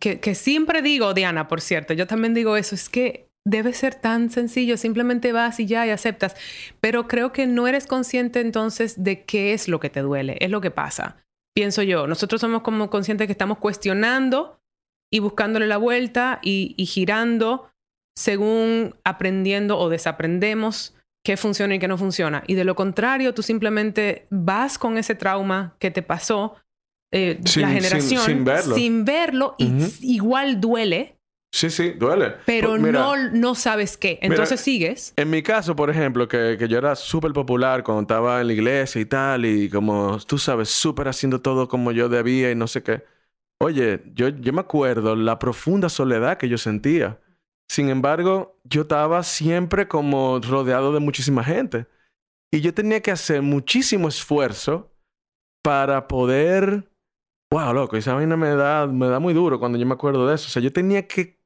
S1: que, que siempre digo, Diana, por cierto, yo también digo eso, es que debe ser tan sencillo, simplemente vas y ya y aceptas. Pero creo que no eres consciente entonces de qué es lo que te duele, es lo que pasa. Pienso yo, nosotros somos como conscientes que estamos cuestionando y buscándole la vuelta y, y girando según aprendiendo o desaprendemos qué funciona y qué no funciona. Y de lo contrario, tú simplemente vas con ese trauma que te pasó, eh, la generación,
S2: sin verlo.
S1: sin verlo, y igual duele,
S2: Sí, sí, duele.
S1: pero
S2: Pues, mira,
S1: no, no sabes qué. Entonces sigues.
S2: En mi caso, por ejemplo, que, que yo era súper popular cuando estaba en la iglesia y tal, y como tú sabes, súper haciendo todo como yo debía y no sé qué. Oye, yo, yo me acuerdo la profunda soledad que yo sentía. Sin embargo, yo estaba siempre como rodeado de muchísima gente. Y yo tenía que hacer muchísimo esfuerzo para poder... Wow, loco, esa vaina me da, me da muy duro cuando yo me acuerdo de eso. O sea, yo tenía que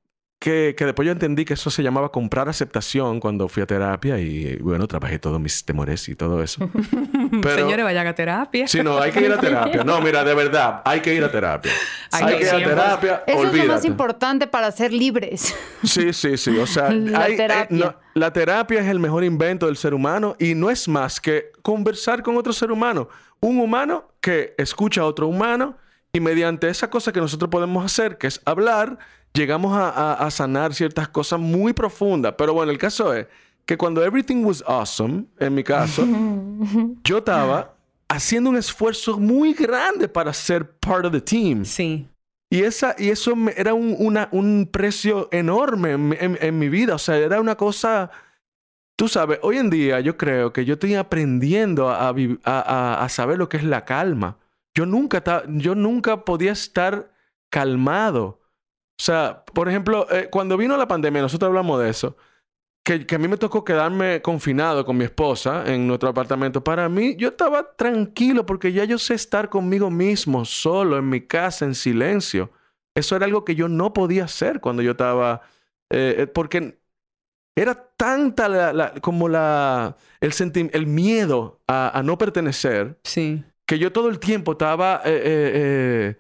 S2: que, que después yo entendí que eso se llamaba comprar aceptación cuando fui a terapia y bueno, trabajé todos mis temores y todo eso. Pero-
S1: Señores, vayan a terapia.
S2: Sí, no, hay que ir a terapia. No, mira, de verdad, hay que ir a terapia.
S1: Hay
S2: Hay,
S1: que
S2: ir a terapia,
S4: Eso es lo más
S2: olvídate.
S4: importante para ser libres.
S2: Sí, sí, sí. O sea,
S4: La
S2: hay- eh,
S4: terapia.
S2: no, la terapia es el mejor invento del ser humano y no es más que conversar con otro ser humano. Un humano que escucha a otro humano y mediante esa cosa que nosotros podemos hacer, que es hablar, llegamos a, a- a sanar ciertas cosas muy profundas. Pero bueno, el caso es que cuando everything was awesome, en mi caso, yo estaba haciendo un esfuerzo muy grande para ser part of the team.
S1: Sí.
S2: Y, esa, y eso me- era un, una- un precio enorme en, mi- en- en mi vida. O sea, era una cosa... Tú sabes, hoy en día yo creo que yo estoy aprendiendo a, a a- a- a saber lo que es la calma. Yo nunca, ta- yo nunca podía estar calmado. O sea, por ejemplo, eh, cuando vino la pandemia, nosotros hablamos de eso, que, que a mí me tocó quedarme confinado con mi esposa en nuestro apartamento. Para mí, yo estaba tranquilo porque ya yo sé estar conmigo mismo, solo, en mi casa, en silencio. Eso era algo que yo no podía hacer cuando yo estaba... eh, eh, porque era tanta la, la- como la, el, el miedo a, a no pertenecer
S1: Sí.
S2: que yo todo el tiempo estaba... eh, eh, eh,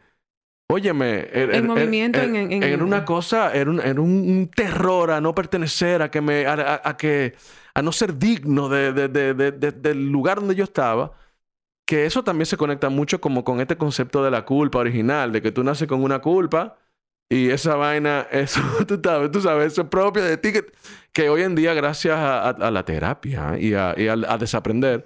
S2: óyeme... er-
S1: En
S2: er-
S1: movimiento,
S2: er-
S1: en- en-
S2: Era una cosa, era un, era un- terror a no pertenecer, a que me... A, a- que... A no ser digno de, de- de- de- de- del lugar donde yo estaba. Que eso también se conecta mucho como con este concepto de la culpa original, de que tú naces con una culpa y esa vaina, eso, tú sabes, tú sabes, eso es propio de ti, que, que hoy en día, gracias a, a- la terapia y, a, y a desaprender,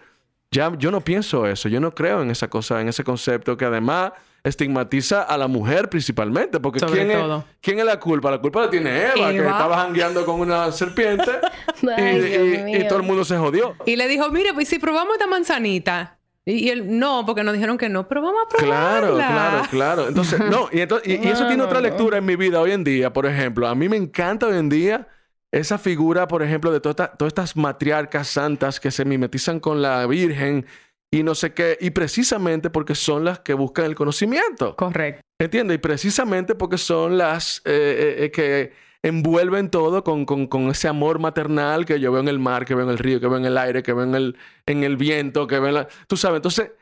S2: ya yo no pienso eso, yo no creo en esa cosa, en ese concepto que además estigmatiza a la mujer principalmente, porque
S1: Sobre
S2: ¿quién,
S1: todo.
S2: Es, ¿quién es la culpa? La culpa la tiene Eva, que estaba jangueando con una serpiente y,
S3: Ay, Dios
S2: y- y
S3: mío.
S2: todo el mundo se jodió.
S1: Y le dijo, mire, pues si probamos esta manzanita. Y, y él, no, porque nos dijeron que no, pero vamos a probarla.
S2: Claro, claro, claro. Entonces, no, y, ento- y- y eso
S3: No,
S2: tiene
S3: no,
S2: otra
S3: no.
S2: lectura en mi vida hoy en día. Por ejemplo, a mí me encanta hoy en día esa figura, por ejemplo, de toda esta- todas estas matriarcas santas que se mimetizan con la Virgen y no sé qué, y precisamente porque son las que buscan el conocimiento.
S1: Correcto.
S2: ¿Entiendes? Y precisamente porque son las eh, eh, eh, que envuelven todo con, con- con ese amor maternal que yo veo en el mar, que veo en el río, que veo en el aire, que veo en el, en el viento, que veo en la... Tú sabes, entonces,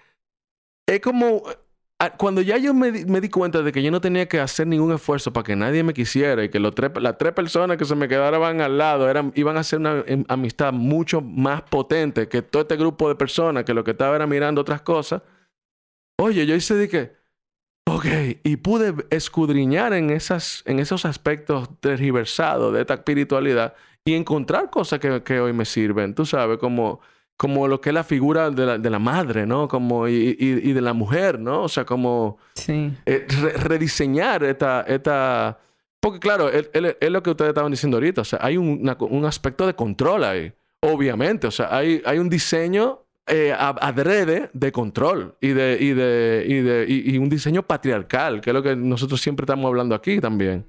S2: es como... Cuando ya yo me, di- me di cuenta de que yo no tenía que hacer ningún esfuerzo para que nadie me quisiera y que los tres, las tres personas que se me quedaban al lado eran, iban a hacer una em, amistad mucho más potente que todo este grupo de personas que lo que estaba era mirando otras cosas, oye, yo hice de que... Ok, y pude escudriñar en, esas, en esos aspectos tergiversados de esta espiritualidad y encontrar cosas que, que hoy me sirven, tú sabes, como, como lo que es la figura de la, de la madre, ¿no? Como, y, y- y de la mujer, ¿no? O sea, como
S1: Sí.
S2: eh, re- rediseñar esta, esta... Porque claro, es, lo que ustedes estaban diciendo ahorita, o sea, hay un, una- un aspecto de control ahí, obviamente, o sea, hay, hay un diseño eh, adrede de control y, de, y, de, y, de, y, y un diseño patriarcal, que es lo que nosotros siempre estamos hablando aquí también.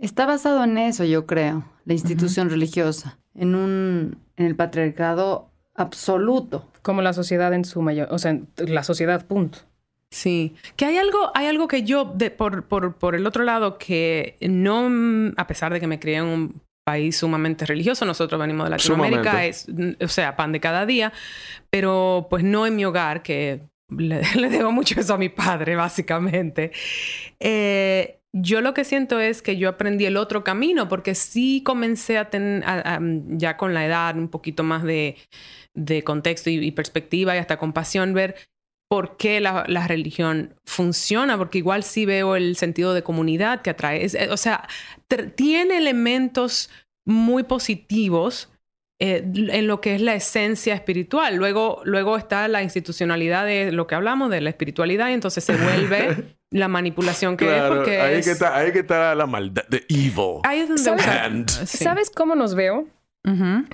S4: Está basado en eso, yo creo, la institución religiosa, en un en el patriarcado absoluto.
S3: Como la sociedad en su mayor... O sea, la sociedad, punto.
S1: Sí. Que hay algo, hay algo que yo, de- por, por, por el otro lado, que no, mm, a pesar de que me crié en un país sumamente religioso, nosotros venimos de Latinoamérica, es, mm, o sea, pan de cada día, pero pues no en mi hogar, que le, le debo mucho eso a mi padre, básicamente. Eh, yo lo que siento es que yo aprendí el otro camino porque sí comencé a tener, ya con la edad, un poquito más de, de contexto y, perspectiva y hasta compasión, ver por qué la, la, religión funciona, porque igual sí veo el sentido de comunidad que atrae. o sea, tiene elementos muy positivos eh, en lo que es la esencia espiritual. Luego, luego está la institucionalidad de lo que hablamos, de la espiritualidad, y entonces se vuelve la manipulación que es porque
S2: ahí, que está, ahí que está la maldad, de evil.
S3: Ahí es donde ¿Sabes, cómo nos veo?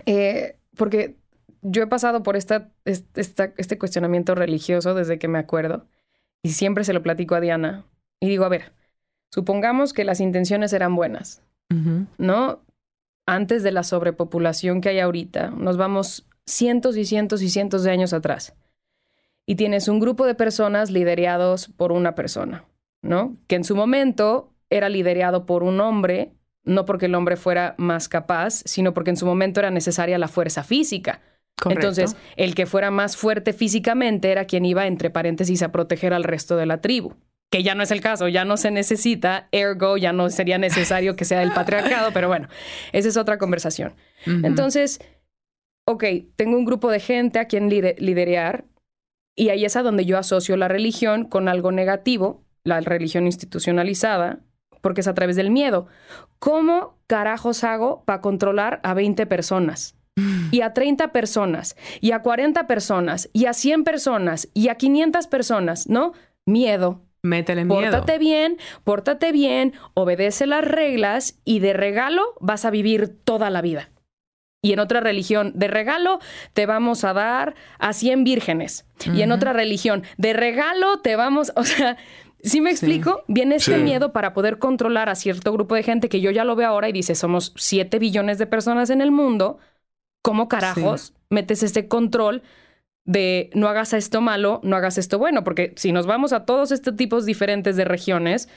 S3: Eh, porque yo he pasado por esta, este cuestionamiento religioso desde que me acuerdo y siempre se lo platico a Diana y digo, a ver, supongamos que las intenciones eran buenas, ¿no? antes de la sobrepopulación que hay ahorita, nos vamos cientos y cientos y cientos de años atrás. Y tienes un grupo de personas liderados por una persona, ¿no? Que en su momento era liderado por un hombre, no porque el hombre fuera más capaz, sino porque en su momento era necesaria la fuerza física. Entonces, el que fuera más fuerte físicamente era quien iba, entre paréntesis, a proteger al resto de la tribu que ya no es el caso, ya no se necesita, ergo ya no sería necesario que sea el patriarcado, pero bueno, esa es otra conversación. Entonces, ok, tengo un grupo de gente a quien liderear y ahí es a donde yo asocio la religión con algo negativo, la religión institucionalizada, porque es a través del miedo. ¿Cómo carajos hago para controlar a 20 personas? Y a 30 personas, y a 40 personas, y a 100 personas, y a 500 personas, ¿no? Miedo,
S1: Métele miedo.
S3: Pórtate bien, pórtate bien, obedece las reglas y de regalo vas a vivir toda la vida. Y en otra religión, de regalo te vamos a dar a 100 vírgenes. Y en otra religión, de regalo te vamos, o sea, ¿sí me explico? Viene este miedo para poder controlar a cierto grupo de gente que yo ya lo veo ahora y dice, somos 7 billones de personas en el mundo. ¿Cómo carajos metes este control de no hagas esto malo, no hagas esto bueno, porque si nos vamos a todos estos tipos diferentes de regiones,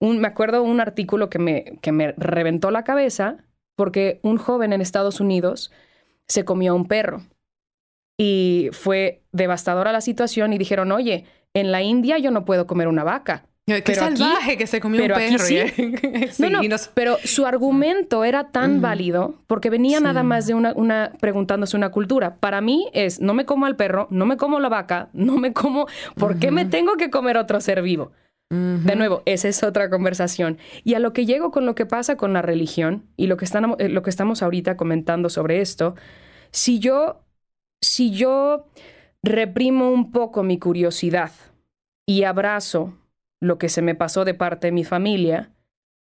S3: un, me acuerdo un artículo que me, que me reventó la cabeza porque un joven en Estados Unidos se comió a un perro y fue devastadora la situación y dijeron, oye, en la India yo no puedo comer una vaca.
S1: Qué salvaje que se comió un perro.
S3: sí. no, no, pero su argumento era tan válido porque venía nada más de una, una, preguntándose una cultura. Para mí es, no me como al perro, no me como la vaca, no me como, ¿por qué me tengo que comer otro ser vivo? De nuevo, esa es otra conversación. Y a lo que llego con lo que pasa con la religión y lo que, están, eh, lo que estamos ahorita comentando sobre esto, si yo, si yo reprimo un poco mi curiosidad y abrazo lo que se me pasó de parte de mi familia,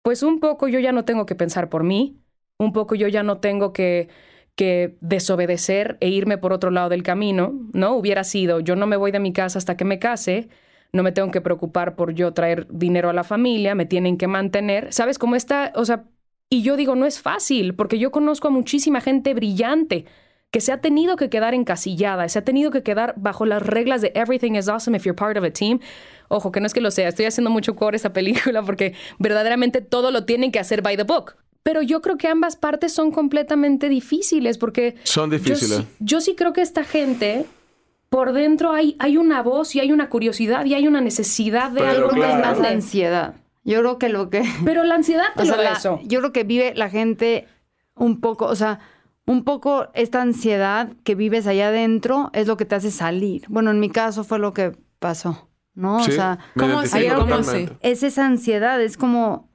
S3: pues un poco yo ya no tengo que pensar por mí, un poco yo ya no tengo que, que desobedecer e irme por otro lado del camino, ¿no? Hubiera sido, yo no me voy de mi casa hasta que me case, no me tengo que preocupar por yo traer dinero a la familia, me tienen que mantener, ¿sabes cómo está? O sea, y yo digo, no es fácil, porque yo conozco a muchísima gente brillante que se ha tenido que quedar encasillada, se ha tenido que quedar bajo las reglas de everything is awesome if you're part of a team. Ojo, que no es que lo sea, estoy haciendo mucho core esa película porque verdaderamente todo lo tienen que hacer by the book. Pero yo creo que ambas partes son completamente difíciles porque...
S2: Son difíciles.
S3: Yo, sí creo que esta gente, por dentro hay, hay una voz y hay una curiosidad y hay una necesidad de algo
S4: más la ansiedad. Yo creo que lo que...
S3: Pero la ansiedad te lo eso.
S4: Yo creo que vive la gente un poco, o sea, un poco esta ansiedad que vives allá adentro es lo que te hace salir. Bueno, en mi caso fue lo que pasó, ¿no?
S2: o sea,
S1: ¿cómo así? ¿Cómo así?
S4: Es esa ansiedad, es como,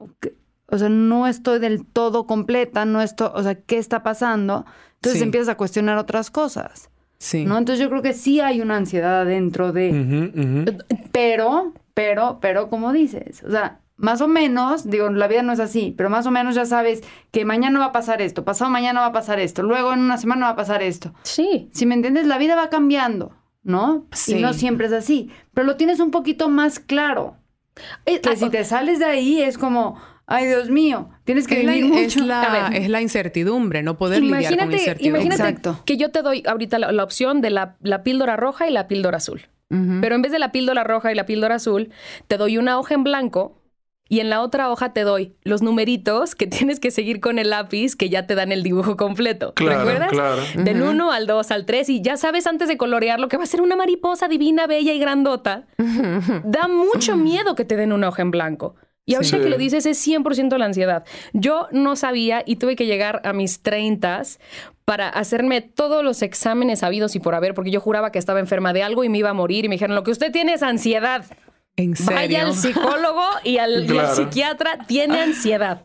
S4: o sea, no estoy del todo completa, no estoy, o sea, ¿qué está pasando? Entonces empiezas a cuestionar otras cosas. Sí. ¿No? Entonces yo creo que sí hay una ansiedad dentro de... Pero, pero, pero, como dices, o sea, más o menos, digo, la vida no es así, pero más o menos ya sabes que mañana va a pasar esto, pasado mañana va a pasar esto, luego en una semana va a pasar esto.
S3: Sí.
S4: Si me entiendes, la vida va cambiando, ¿no? Sí. Y no siempre es así, pero lo tienes un poquito más claro. Eh, que si te sales de ahí es como, ay Dios mío, tienes que vivir mucho.
S1: Es la, es la incertidumbre, no poder lidiar con incertidumbre.
S3: Imagínate que yo te doy ahorita la, opción de la, píldora roja y la píldora azul. Pero en vez de la píldora roja y la píldora azul, te doy una hoja en blanco y en la otra hoja te doy los numeritos que tienes que seguir con el lápiz que ya te dan el dibujo completo.
S2: Claro,
S3: ¿Recuerdas?
S2: Claro.
S3: Del 1 al 2 al 3 y ya sabes antes de colorear lo que va a ser una mariposa divina, bella y grandota. da mucho miedo que te den una hoja en blanco. Y ahorita
S2: Sí.
S3: que lo dices es 100% la ansiedad. Yo no sabía y tuve que llegar a mis 30 para hacerme todos los exámenes habidos y por haber, porque yo juraba que estaba enferma de algo y me iba a morir y me dijeron, lo que usted tiene es ansiedad.
S1: ¿En serio?
S3: Vaya al psicólogo y al, y al
S2: Claro.
S3: psiquiatra, tiene ansiedad.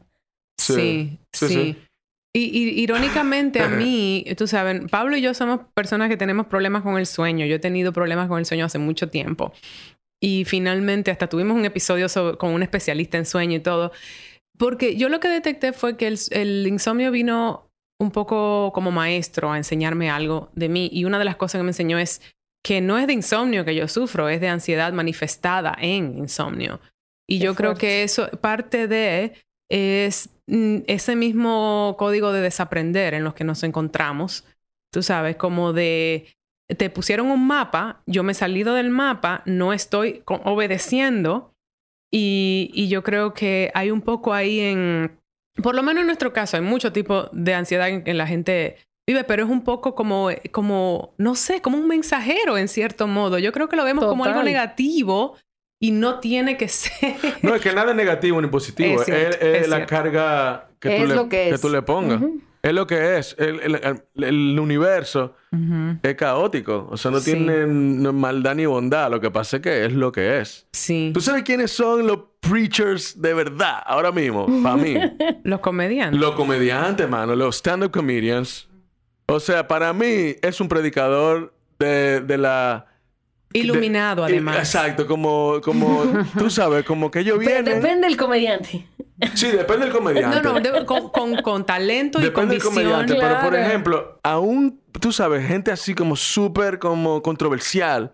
S1: Sí,
S2: Sí,
S1: sí.
S2: sí.
S1: Y, y- irónicamente a mí, tú sabes, Pablo y yo somos personas que tenemos problemas con el sueño. Yo he tenido problemas con el sueño hace mucho tiempo. Y finalmente hasta tuvimos un episodio sobre- con un especialista en sueño y todo. Porque yo lo que detecté fue que el, el insomnio vino un poco como maestro a enseñarme algo de mí. Y una de las cosas que me enseñó es que no es de insomnio que yo sufro, es de ansiedad manifestada en insomnio. Y
S3: Qué
S1: yo creo que eso, parte de es mm, ese mismo código de desaprender en los que nos encontramos. Tú sabes, como de te pusieron un mapa, yo me he salido del mapa, no estoy obedeciendo y, y yo creo que hay un poco ahí en, por lo menos en nuestro caso, hay mucho tipo de ansiedad en la gente vive, pero es un poco como, como, no sé, como un mensajero en cierto modo. Yo creo que lo vemos como algo
S3: Total.
S1: negativo y no tiene que ser.
S2: No, es que nada es negativo ni positivo.
S1: Es
S2: Es,
S1: cierto,
S2: es
S1: es
S2: la
S1: cierto.
S2: carga que, tú
S4: Es
S2: le,
S4: lo que es.
S2: tú le pongas.
S3: Ujú.
S2: Es lo que es. El, el- el- universo
S1: Ujú.
S2: es caótico. O sea, no
S1: Sí.
S2: tiene maldad ni bondad. Lo que pasa es que es lo que es.
S1: Sí.
S2: ¿Tú sabes quiénes son los preachers de verdad ahora mismo? Para mí.
S1: Los comediantes.
S2: los comediantes, mano. Los stand-up comedians. O sea, para mí es un predicador de, de la...
S1: Iluminado,
S2: de-
S1: además.
S2: Exacto. Como, como tú sabes, como que
S3: Pero
S2: vienen...
S3: depende del comediante.
S2: Sí, depende del comediante.
S1: No, no, de- con, con- con talento y con
S2: Depende del
S1: visión.
S2: comediante, pero por ejemplo, aún, tú sabes, gente así como súper como controversial,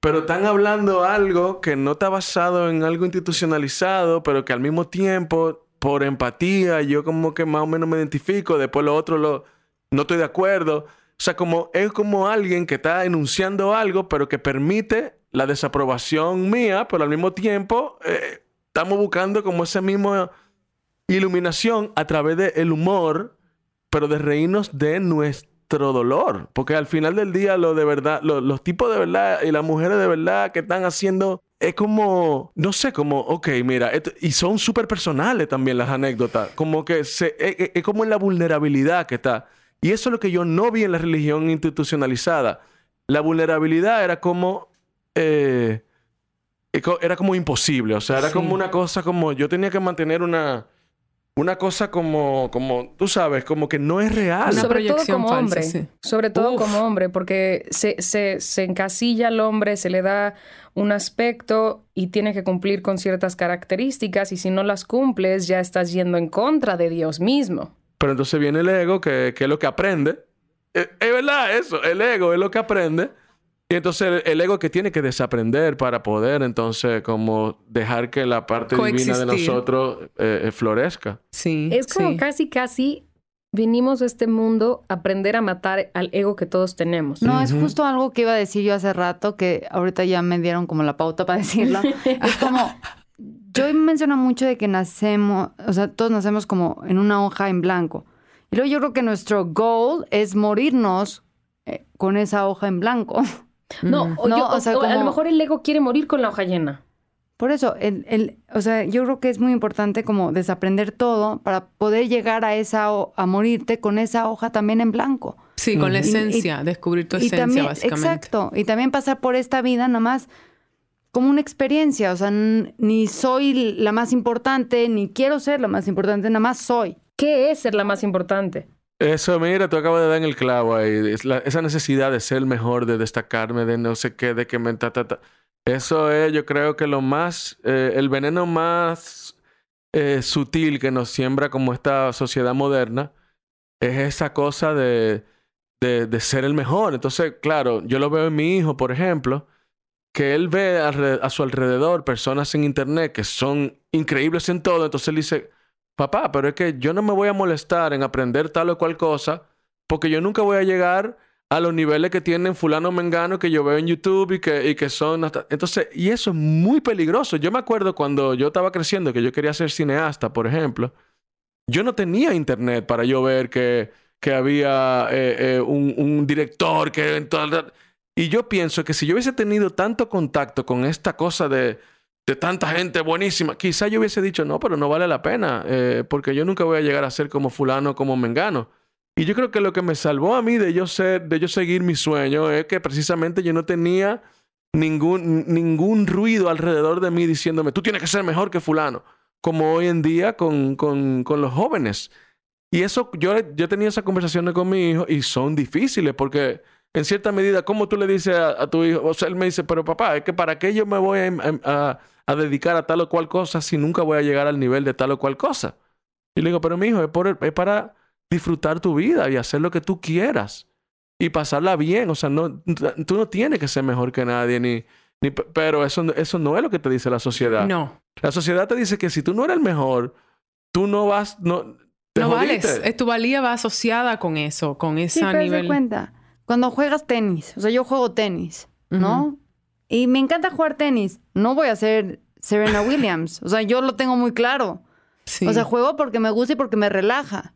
S2: pero están hablando algo que no está basado en algo institucionalizado, pero que al mismo tiempo, por empatía, yo como que más o menos me identifico, después lo otro lo, no estoy de acuerdo. O sea, como es como alguien que está enunciando algo, pero que permite la desaprobación mía, pero al mismo tiempo eh, estamos buscando como ese mismo iluminación a través del humor, pero de reírnos de nuestro dolor. Porque al final del día, lo de verdad, lo- los tipos de verdad y las mujeres de verdad que están haciendo es como, no sé, como, ok, mira, y son súper personales también las anécdotas. Como que se, es, es- es como en la vulnerabilidad que está. Y eso es lo que yo no vi en la religión institucionalizada. La vulnerabilidad era como. eh, eco- era como imposible. O sea, era
S1: Sí.
S2: como una cosa como. Yo tenía que mantener una. Una cosa como. como tú sabes, como que no es real.
S1: Una
S3: sobre todo
S1: proyección
S3: como
S1: falsa,
S3: hombre.
S1: sí.
S3: Sobre todo
S1: Uf.
S3: como hombre, porque se, se, se encasilla al hombre, se le da un aspecto y tiene que cumplir con ciertas características y si no las cumples ya estás yendo en contra de Dios mismo.
S2: Pero entonces viene el ego, que, que es lo que aprende. Eh, Es, verdad eso, el ego es lo que aprende. Y entonces el, el ego que tiene que desaprender para poder entonces como dejar que la parte divina de nosotros eh, eh, florezca.
S1: Sí.
S3: Es como
S1: sí.
S3: casi, casi vinimos a este mundo a aprender a matar al ego que todos tenemos.
S4: No, es justo algo que iba a decir yo hace rato, que ahorita ya me dieron como la pauta para decirlo. es como, yo menciono mucho de que nacemos, o sea, todos nacemos como en una hoja en blanco. Y luego yo creo que nuestro goal es morirnos eh, con esa hoja en blanco.
S3: No,
S1: Ujú.
S3: o,
S4: No,
S3: yo-
S4: o sea,
S3: o a lo
S4: como-
S3: mejor el ego quiere morir con la hoja llena.
S4: Por eso, el, el- o sea, yo creo que es muy importante como desaprender todo para poder llegar a esa, a morirte con esa hoja también en blanco.
S1: Sí, con la
S4: Y- y-
S1: esencia, descubrir tu
S4: y
S1: esencia,
S4: también,
S1: básicamente.
S4: exacto, y también pasar por esta vida nada más como una experiencia, o sea, ni soy la más importante, ni quiero ser la más importante, nada más soy.
S3: ¿Qué es ser la más importante?
S2: Eso, mira, tú acabas de dar en el clavo ahí. Es la- esa necesidad de ser el mejor, de destacarme, de no sé qué, de que me... Ta, ta, ta. Eso es, yo creo que lo más... eh, el veneno más eh, sutil que nos siembra como esta sociedad moderna es esa cosa de, de, de ser el mejor. Entonces, claro, yo lo veo en mi hijo, por ejemplo, que él ve a su alrededor personas en internet que son increíbles en todo. Entonces él dice, papá, pero es que yo no me voy a molestar en aprender tal o cual cosa porque yo nunca voy a llegar a los niveles que tienen fulano mengano que yo veo en YouTube y que, y que son hasta... Entonces, y eso es muy peligroso. Yo me acuerdo cuando yo estaba creciendo que yo quería ser cineasta, por ejemplo. Yo no tenía internet para yo ver que, que había eh, eh, un, director que... en toda Y yo pienso que si yo hubiese tenido tanto contacto con esta cosa de, de tanta gente buenísima. Quizá yo hubiese dicho, no, pero no vale la pena, eh, porque yo nunca voy a llegar a ser como fulano, como mengano. Y yo creo que lo que me salvó a mí de yo ser, de yo seguir mi sueño es que precisamente yo no tenía ningún, ningún ruido alrededor de mí diciéndome, tú tienes que ser mejor que fulano, como hoy en día con, con, con los jóvenes. Y eso, yo, yo tenía esas conversaciones con mi hijo y son difíciles porque en cierta medida, ¿cómo tú le dices a, tu hijo? O sea, él me dice, pero papá, es que para qué yo me voy a, a, dedicar a tal o cual cosa si nunca voy a llegar al nivel de tal o cual cosa. Y le digo, pero mi hijo, es, por es para disfrutar tu vida y hacer lo que tú quieras y pasarla bien. O sea, no, tú no tienes que ser mejor que nadie, ni, ni, pero eso, eso no es lo que te dice la sociedad.
S1: No.
S2: La sociedad te dice que si tú no eres el mejor, tú no vas, no, te
S1: no vales. Tu valía va asociada con eso, con ese
S4: sí, pero
S1: nivel.
S4: cuenta cuando juegas tenis, o sea, yo juego tenis, ¿no? Y me encanta jugar tenis. No voy a ser Serena Williams. O sea, yo lo tengo muy claro. O sea, juego porque me gusta y porque me relaja.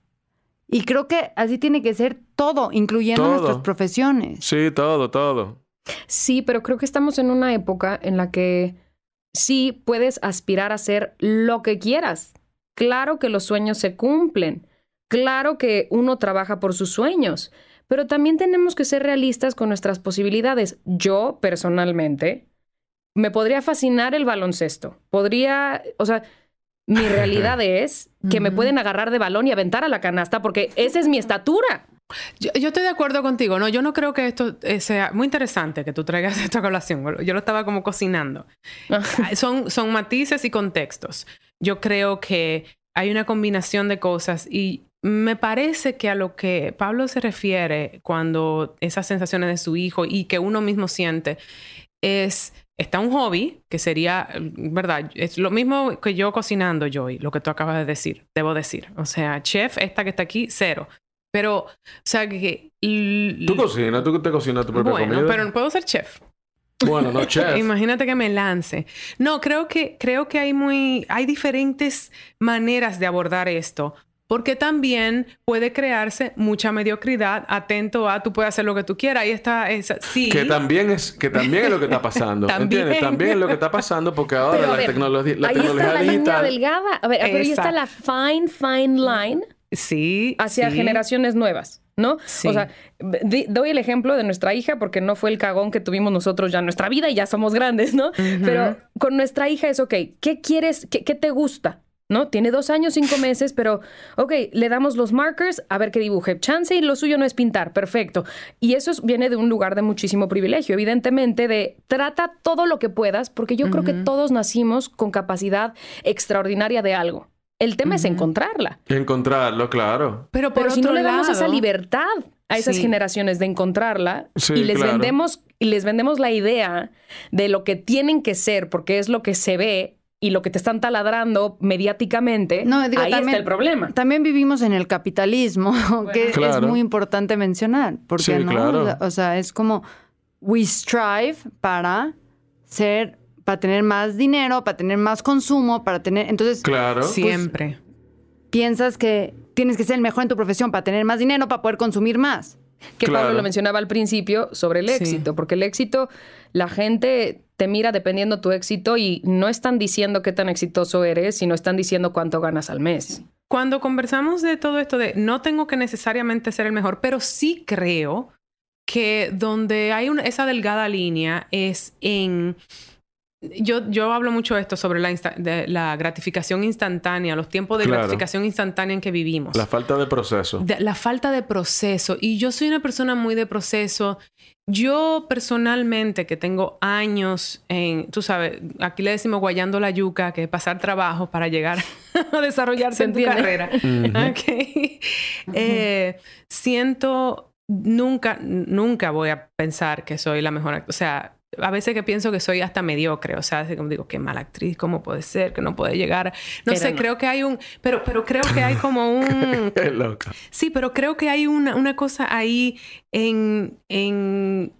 S4: Y creo que así tiene que ser todo, incluyendo nuestras profesiones.
S2: Sí, todo, todo.
S3: Sí, pero creo que estamos en una época en la que sí puedes aspirar a ser lo que quieras. Claro que los sueños se cumplen. Claro que uno trabaja por sus sueños pero también tenemos que ser realistas con nuestras posibilidades. Yo, personalmente, me podría fascinar el baloncesto. Podría, o sea, mi realidad es que me pueden agarrar de balón y aventar a la canasta porque esa es mi estatura.
S1: Yo, estoy de acuerdo contigo, ¿no? Yo no creo que esto eh, sea muy interesante que tú traigas esta colación. Yo lo estaba como cocinando. son, son matices y contextos. Yo creo que hay una combinación de cosas y me parece que a lo que Pablo se refiere cuando esas sensaciones de su hijo y que uno mismo siente es, está un hobby, que sería, ¿verdad? Es lo mismo que yo cocinando, Joy, lo que tú acabas de decir, debo decir. O sea, chef, esta que está aquí, cero. Pero, o sea, que...
S2: Tú cocinas, tú te cocinas tu propia
S1: bueno, pero no puedo ser chef.
S2: Bueno, no chef.
S1: Imagínate que me lance. No, creo que, creo que hay muy, hay diferentes maneras de abordar esto porque también puede crearse mucha mediocridad, atento a tú puedes hacer lo que tú quieras. Ahí está esa, sí.
S2: Que también es, que también es lo que está pasando. ¿También? ¿Entiendes? También es lo que está pasando porque ahora la, tecnología, la
S3: ahí
S2: tecnología
S3: está
S2: la
S3: línea delgada. A ver, pero ahí está la fine, fine line.
S1: Sí.
S3: Hacia generaciones nuevas. ¿no? Sí. O sea, doy el ejemplo de nuestra hija porque no fue el cagón que tuvimos nosotros ya en nuestra vida y ya somos grandes, ¿no? Pero con nuestra hija es, ok, ¿qué quieres? ¿Qué, qué te gusta? ¿No? Tiene dos años, cinco meses, pero, ok, le damos los markers, a ver qué dibuje. Chance y lo suyo no es pintar, perfecto. Y eso viene de un lugar de muchísimo privilegio, evidentemente, de trata todo lo que puedas, porque yo creo que todos nacimos con capacidad extraordinaria de algo. El tema es encontrarla.
S2: Encontrarlo, claro.
S3: Pero, por si no le damos esa libertad a esas generaciones de encontrarla y les vendemos y les vendemos la idea de lo que tienen que ser porque es lo que se ve y lo que te están taladrando mediáticamente, no, digo, ahí está el problema.
S4: También vivimos en el capitalismo, que es muy importante mencionar, porque no, o sea, es como we strive para ser para tener más dinero, para tener más consumo, para tener, entonces,
S2: claro.
S1: Pues, siempre
S4: piensas que tienes que ser el mejor en tu profesión para tener más dinero, para poder consumir más.
S3: Que Pablo lo mencionaba al principio sobre el éxito, porque el éxito, la gente te mira dependiendo tu éxito y no están diciendo qué tan exitoso eres, sino están diciendo cuánto ganas al mes.
S1: Cuando conversamos de todo esto de no tengo que necesariamente ser el mejor, pero sí creo que donde hay esa delgada línea es en yo, yo hablo mucho de esto sobre la, la gratificación instantánea, los tiempos de gratificación instantánea en que vivimos.
S2: La falta de proceso.
S1: la falta de proceso. Y yo soy una persona muy de proceso. Yo personalmente, que tengo años en, tú sabes, aquí le decimos guayando la yuca, que es pasar trabajo para llegar a desarrollarse en tu carrera. Eh, siento, nunca, nunca voy a pensar que soy la mejor. O sea, a veces que pienso que soy hasta mediocre, o sea, como digo, qué mala actriz, cómo puede ser, que no puede llegar. No sé, creo que hay un, pero, pero creo que hay como un...
S2: qué loca.
S1: Sí, pero creo que hay una, una cosa ahí en, en...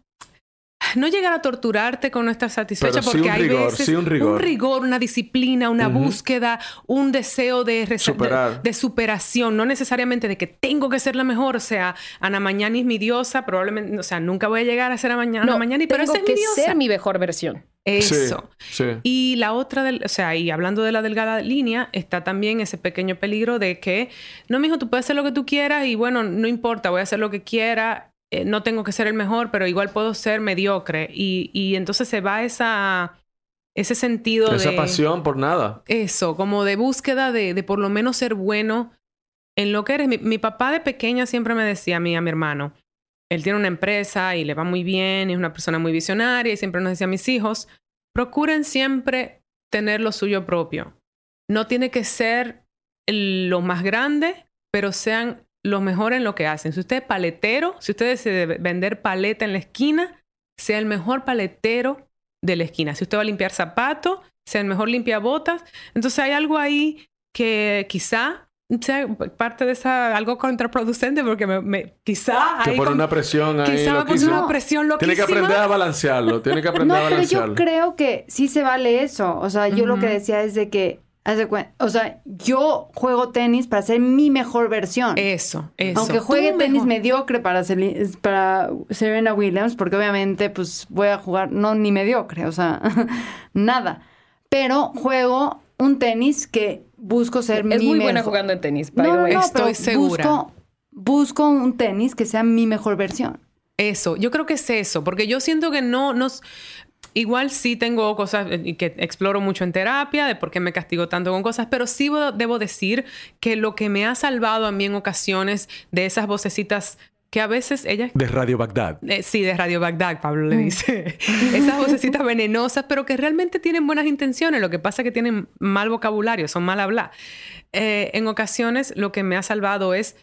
S1: no llegar a torturarte con no estar satisfecha
S2: Pero sí
S1: porque
S2: un
S1: hay
S2: rigor,
S1: veces
S2: sí un rigor.
S1: una disciplina, una búsqueda, un deseo de, de, de superación, no necesariamente de que tengo que ser la mejor, o sea, Ana Mañani es mi diosa, probablemente, o sea, nunca voy a llegar a ser Ana Mañani,
S3: No,
S1: Mañani, pero
S3: tengo
S1: esa es mi
S3: que
S1: diosa.
S3: ser mi mejor versión.
S1: Eso.
S2: Sí, sí.
S1: Y la otra, del, o sea, y hablando de la delgada línea, está también ese pequeño peligro de que, no, mijo, tú puedes hacer lo que tú quieras y bueno, no importa, voy a hacer lo que quiera, eh, no tengo que ser el mejor, pero igual puedo ser mediocre. Y, y entonces se va esa, ese sentido
S2: Esa
S1: de...
S2: pasión por nada.
S1: Eso, como de búsqueda de, de por lo menos ser bueno en lo que eres. Mi, mi papá de pequeña siempre me decía a mí, a mi hermano, él tiene una empresa y le va muy bien, y es una persona muy visionaria y siempre nos decía a mis hijos, procuren siempre tener lo suyo propio. No tiene que ser lo más grande, pero sean los mejores en lo que hacen. Si usted es paletero, si usted decide vender paleta en la esquina, sea el mejor paletero de la esquina. Si usted va a limpiar zapatos, sea el mejor limpiabotas. Entonces hay algo ahí que quizá sea parte de esa algo contraproducente porque me, me- quizá
S2: Que pone
S1: con-
S2: una presión ahí.
S1: quizá me puso una presión loquísima.
S2: Tiene que aprender a balancearlo. Tiene que
S4: No,
S2: aprender a
S4: pero yo
S2: balancearlo.
S4: creo que sí se vale eso. O sea, yo lo que decía es de que, o sea, yo juego tenis para ser mi mejor versión.
S1: Eso, eso.
S4: Aunque juegue tenis
S1: mejor.
S4: mediocre para, para Serena Williams, porque obviamente pues voy a jugar, no ni mediocre, o sea, nada. Pero juego un tenis que busco ser mi
S3: Es muy buena
S4: mejor-
S3: jugando en tenis, by
S4: No,
S3: the
S4: no,
S3: way.
S4: no,
S1: Estoy
S4: pero
S1: segura.
S4: Busco, busco un tenis que sea mi mejor versión.
S1: Eso, yo creo que es eso, porque yo siento que no nos... Igual sí tengo cosas eh, que exploro mucho en terapia, de por qué me castigo tanto con cosas, pero sí bo- debo decir que lo que me ha salvado a mí en ocasiones de esas vocecitas que a veces ellas
S2: De Radio Bagdad.
S1: Eh, sí, de Radio Bagdad, Pablo
S2: Mm.
S1: le dice. Esas vocecitas venenosas, pero que realmente tienen buenas intenciones. Lo que pasa es que tienen mal vocabulario, son mal hablar. Eh, en ocasiones, lo que me ha salvado es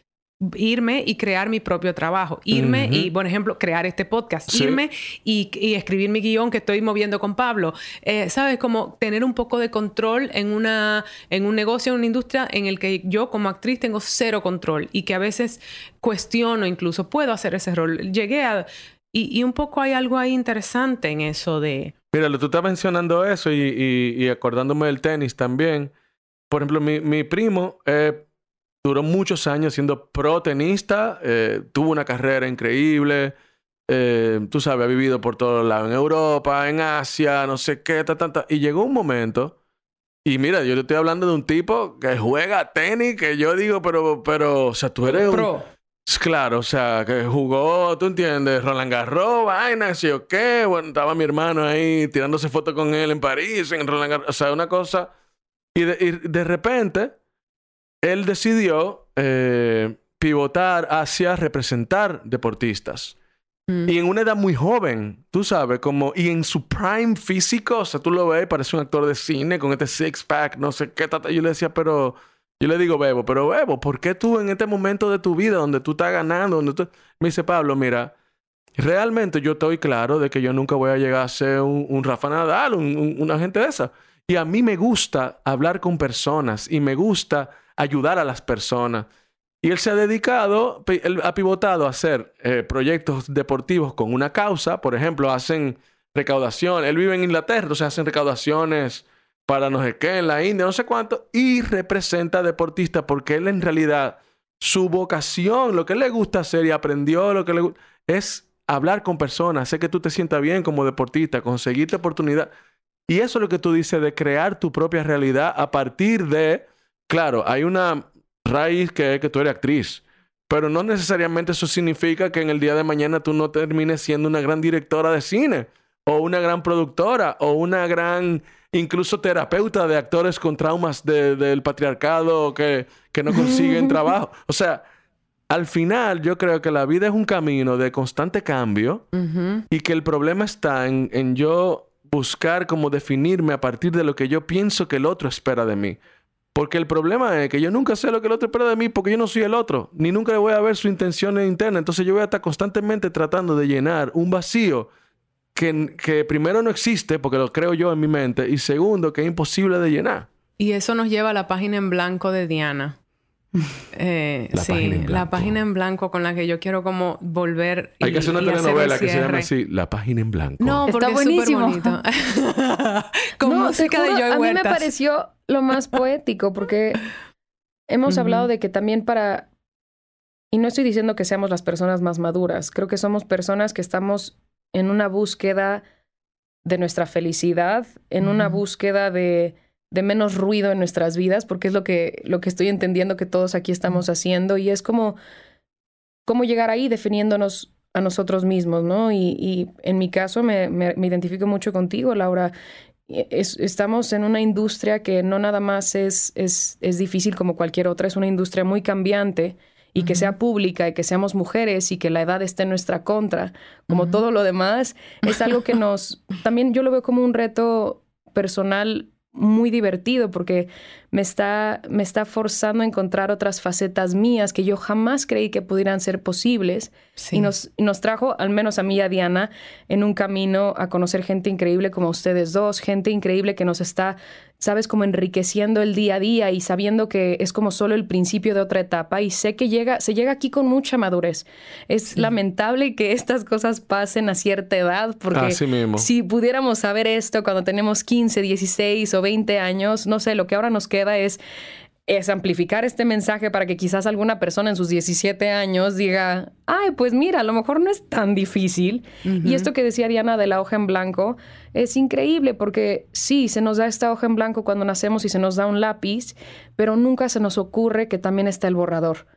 S1: irme y crear mi propio trabajo. Irme
S2: Ujú.
S1: y, por ejemplo, crear este podcast.
S2: Sí.
S1: Irme y, y escribir mi guion que estoy moviendo con Pablo. Eh, ¿Sabes? Como tener un poco de control en, una, en un negocio, en una industria en el que yo como actriz tengo cero control y que a veces cuestiono incluso, puedo hacer ese rol. Llegué a... Y, y un poco hay algo ahí interesante en eso de...
S2: Mira, tú estás mencionando eso y, y- y acordándome del tenis también. Por ejemplo, mi, mi primo eh, duró muchos años siendo pro tenista, eh, tuvo una carrera increíble, eh, tú sabes, ha vivido por todos lados, en Europa, en Asia, no sé qué, ta, ta, ta. Y llegó un momento, y mira, yo te estoy hablando de un tipo que juega tenis, que yo digo, pero, pero, o sea, tú eres un...
S1: Pro.
S2: Claro, o sea, que jugó, tú entiendes, Roland Garros, vaina, sí o qué. Bueno, estaba mi hermano ahí tirándose fotos con él en París, en Roland Garros, o sea, una cosa. Y de, y de repente, él decidió eh, pivotar hacia representar deportistas.
S1: Mm.
S2: Y en una edad muy joven, tú sabes, como, y en su prime físico, o sea, tú lo ves, parece un actor de cine con este six pack, no sé qué, tata. Yo le decía, pero, yo le digo, Bebo, pero Bebo, ¿por qué tú en este momento de tu vida donde tú estás ganando, donde tú... Me dice, Pablo, mira, realmente yo estoy claro de que yo nunca voy a llegar a ser un, un Rafa Nadal, un- un- una gente de esa. Y a mí me gusta hablar con personas y me gusta ayudar a las personas. Y él se ha dedicado, él ha pivotado a hacer eh, proyectos deportivos con una causa. Por ejemplo, hacen recaudación. Él vive en Inglaterra, entonces hacen recaudaciones para no sé qué, en la India, no sé cuánto. Y representa a deportistas porque él en realidad, su vocación, lo que le gusta hacer y aprendió lo que es hablar con personas, hacer que tú te sientas bien como deportista, conseguirte oportunidad. Y eso es lo que tú dices de crear tu propia realidad a partir de, claro, hay una raíz que es que tú eres actriz, pero no necesariamente eso significa que en el día de mañana tú no termines siendo una gran directora de cine o una gran productora o una gran incluso terapeuta de actores con traumas de- del patriarcado que, que no consiguen trabajo. O sea, al final yo creo que la vida es un camino de constante cambio y que el problema está en, en yo buscar cómo definirme a partir de lo que yo pienso que el otro espera de mí. Porque el problema es que yo nunca sé lo que el otro espera de mí porque yo no soy el otro, ni nunca voy a ver su intención interna. Entonces yo voy a estar constantemente tratando de llenar un vacío que, que primero no existe porque lo creo yo en mi mente y segundo que es imposible de llenar.
S1: Y eso nos lleva a la página en blanco de Diana. Eh,
S2: La
S1: sí,
S2: página en
S1: la
S2: blanco.
S1: página en blanco con la que yo quiero como volver.
S2: Hay
S1: y-
S2: que hacer una
S1: hacer
S2: telenovela que se llame así, La página en blanco.
S1: No,
S4: Está
S1: porque es súper
S4: buenísimo.
S1: bonito. con
S3: No,
S1: música de Joy
S3: A mí me pareció lo más poético porque hemos hablado de que también para... Y no estoy diciendo que seamos las personas más maduras, creo que somos personas que estamos en una búsqueda de nuestra felicidad, en una búsqueda de, de menos ruido en nuestras vidas, porque es lo que, lo que estoy entendiendo que todos aquí estamos haciendo y es como cómo llegar ahí definiéndonos a nosotros mismos, ¿no? Y, y en mi caso me, me- me identifico mucho contigo, Laura. Es- estamos en una industria que no nada más es, es, es difícil como cualquier otra, es una industria muy cambiante y que sea pública y que seamos mujeres y que la edad esté en nuestra contra, como todo lo demás, es algo que nos, también yo lo veo como un reto personal muy divertido porque me está, me está forzando a encontrar otras facetas mías que yo jamás creí que pudieran ser posibles
S1: Sí.
S3: y nos, y nos trajo, al menos a mí y a Diana, en un camino a conocer gente increíble como ustedes dos, gente increíble que nos está, sabes, como enriqueciendo el día a día y sabiendo que es como solo el principio de otra etapa. Y sé que llega, se llega aquí con mucha madurez. Es lamentable que estas cosas pasen a cierta edad, porque
S2: Así mismo.
S3: si pudiéramos saber esto cuando tenemos 15, 16 o 20 años, no sé, lo que ahora nos queda es es amplificar este mensaje para que quizás alguna persona en sus 17 años diga, ay, pues mira, a lo mejor no es tan difícil. Y esto que decía Diana de la hoja en blanco es increíble porque sí, se nos da esta hoja en blanco cuando nacemos y se nos da un lápiz, pero nunca se nos ocurre que también está el borrador.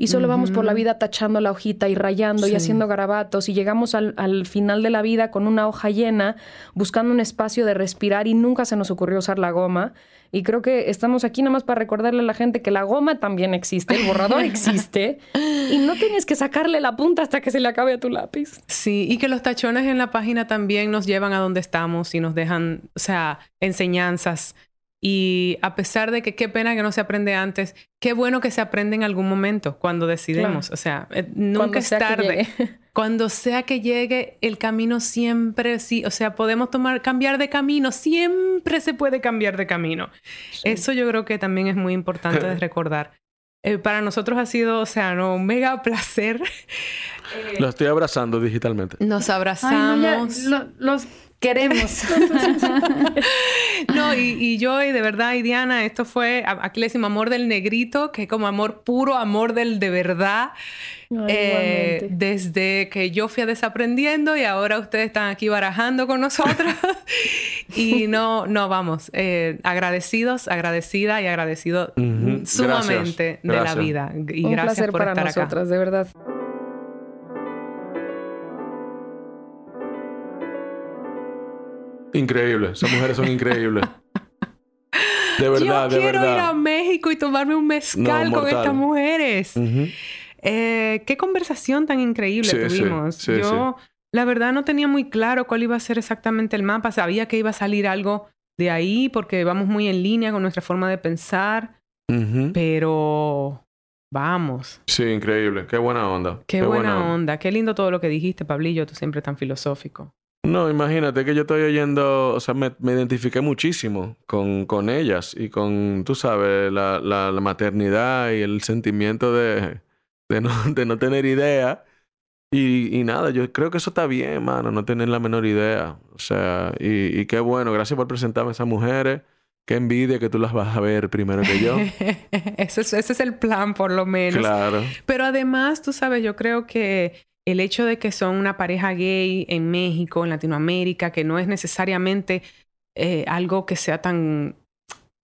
S3: Y solo vamos por la vida tachando la hojita y rayando y haciendo garabatos y llegamos al, al final de la vida con una hoja llena, buscando un espacio de respirar y nunca se nos ocurrió usar la goma. Y creo que estamos aquí nada más para recordarle a la gente que la goma también existe, el borrador existe y no tienes que sacarle la punta hasta que se le acabe a tu lápiz.
S1: Sí, y que los tachones en la página también nos llevan a donde estamos y nos dejan, o sea, enseñanzas. Y a pesar de que qué pena que no se aprende antes, qué bueno que se aprende en algún momento cuando decidimos.
S3: Claro.
S1: O sea, eh, nunca
S3: Cuando
S1: es tarde. Cuando sea que llegue, el camino siempre sí, o sea, podemos tomar, cambiar de camino, siempre se puede cambiar de camino. Eso yo creo que también es muy importante de recordar. Eh, para nosotros ha sido, o sea, no, un mega placer.
S2: Lo estoy abrazando digitalmente.
S1: Nos
S4: Ay,
S1: abrazamos.
S4: no, ya, lo- los queremos.
S1: No, y, y yo, y de verdad, y Diana, esto fue, a- aquí le decimos amor del negrito, que es como amor puro, amor del de verdad.
S3: Ay,
S1: Eh, desde que yo fui a desaprendiendo y ahora ustedes están aquí barajando con nosotros. y no, no, vamos, eh, agradecidos, agradecida y agradecido sumamente
S2: gracias,
S1: de la vida. Y
S3: Un
S1: gracias
S3: placer
S1: por
S3: para
S1: estar acá.
S3: nosotras, de verdad.
S2: Increíble. Esas mujeres son increíbles. De verdad,
S1: yo
S2: de
S1: quiero ir a
S2: verdad.
S1: México y tomarme un mezcal
S2: No,
S1: con estas mujeres. Eh, qué conversación tan increíble
S2: Sí,
S1: tuvimos.
S2: sí,
S1: Yo, la verdad, no tenía muy claro cuál iba a ser exactamente el mapa. Sabía que iba a salir algo de ahí porque vamos muy en línea con nuestra forma de pensar, pero vamos.
S2: Sí, increíble. Qué buena onda.
S1: Qué, buena, onda. Qué lindo todo lo que dijiste, Pablillo. Tú siempre tan filosófico.
S2: No, imagínate que yo estoy oyendo, o sea, me, me identifiqué muchísimo con, con ellas y con, tú sabes, la, la, la maternidad y el sentimiento de, de, no, de no tener idea. Y, y nada, yo creo que eso está bien, mano, no tener la menor idea. O sea, y, y qué bueno, gracias por presentarme a esas mujeres. Qué envidia que tú las vas a ver primero que yo.
S1: ese, es, ese es el plan, por lo menos.
S2: claro.
S1: Pero además, tú sabes, yo creo que el hecho de que son una pareja gay en México, en Latinoamérica, que no es necesariamente eh, algo que sea tan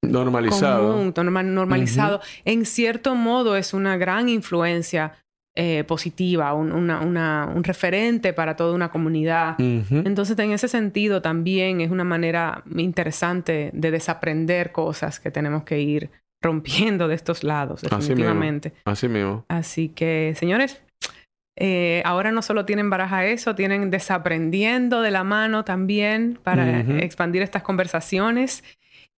S2: Normalizado.
S1: común, en cierto modo es una gran influencia eh, positiva, un, una- una- un referente para toda una comunidad. Entonces, en ese sentido, también es una manera interesante de desaprender cosas que tenemos que ir rompiendo de estos lados,
S2: Así mismo.
S1: definitivamente.
S2: Así mismo.
S1: Así que, señores, eh, ahora no solo tienen baraja eso, tienen desaprendiendo de la mano también para expandir estas conversaciones.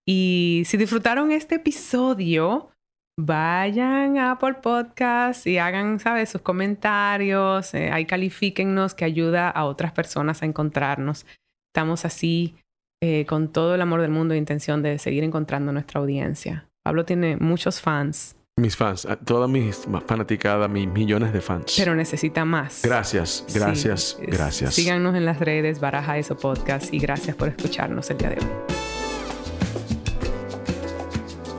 S1: Y si disfrutaron este episodio, vayan a Apple Podcast y hagan, ¿sabes? Sus comentarios. eh, ahí califíquennos que ayuda a otras personas a encontrarnos. Estamos así eh, con todo el amor del mundo e intención de seguir encontrando nuestra audiencia. Pablo tiene muchos fans
S5: Mis fans, a- toda mi fanaticada, mis millones de fans.
S1: Pero necesita más.
S5: gracias, gracias,
S1: Sí,
S5: gracias.
S1: Síganos en las redes, Baraja Eso Podcast, y gracias por escucharnos el día de hoy.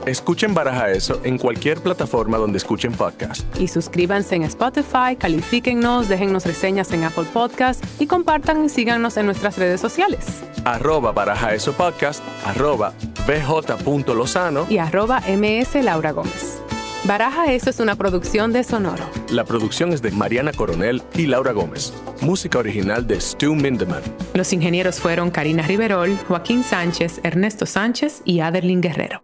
S2: Escuchen Baraja Eso en cualquier plataforma donde escuchen podcast.
S1: Y suscríbanse en Spotify, califíquennos, déjennos reseñas en Apple Podcast y compartan y síganos en nuestras redes sociales.
S2: Arroba Baraja Eso Podcast, arroba bj.lozano.
S1: Y arroba MS Laura Gómez. Baraja Eso es una producción de Sonoro.
S2: La producción es de Mariana Coronel y Laura Gómez. Música original de Stu Mindeman.
S1: Los ingenieros fueron Karina Riverol, Joaquín Sánchez, Ernesto Sánchez y Aderlin Guerrero.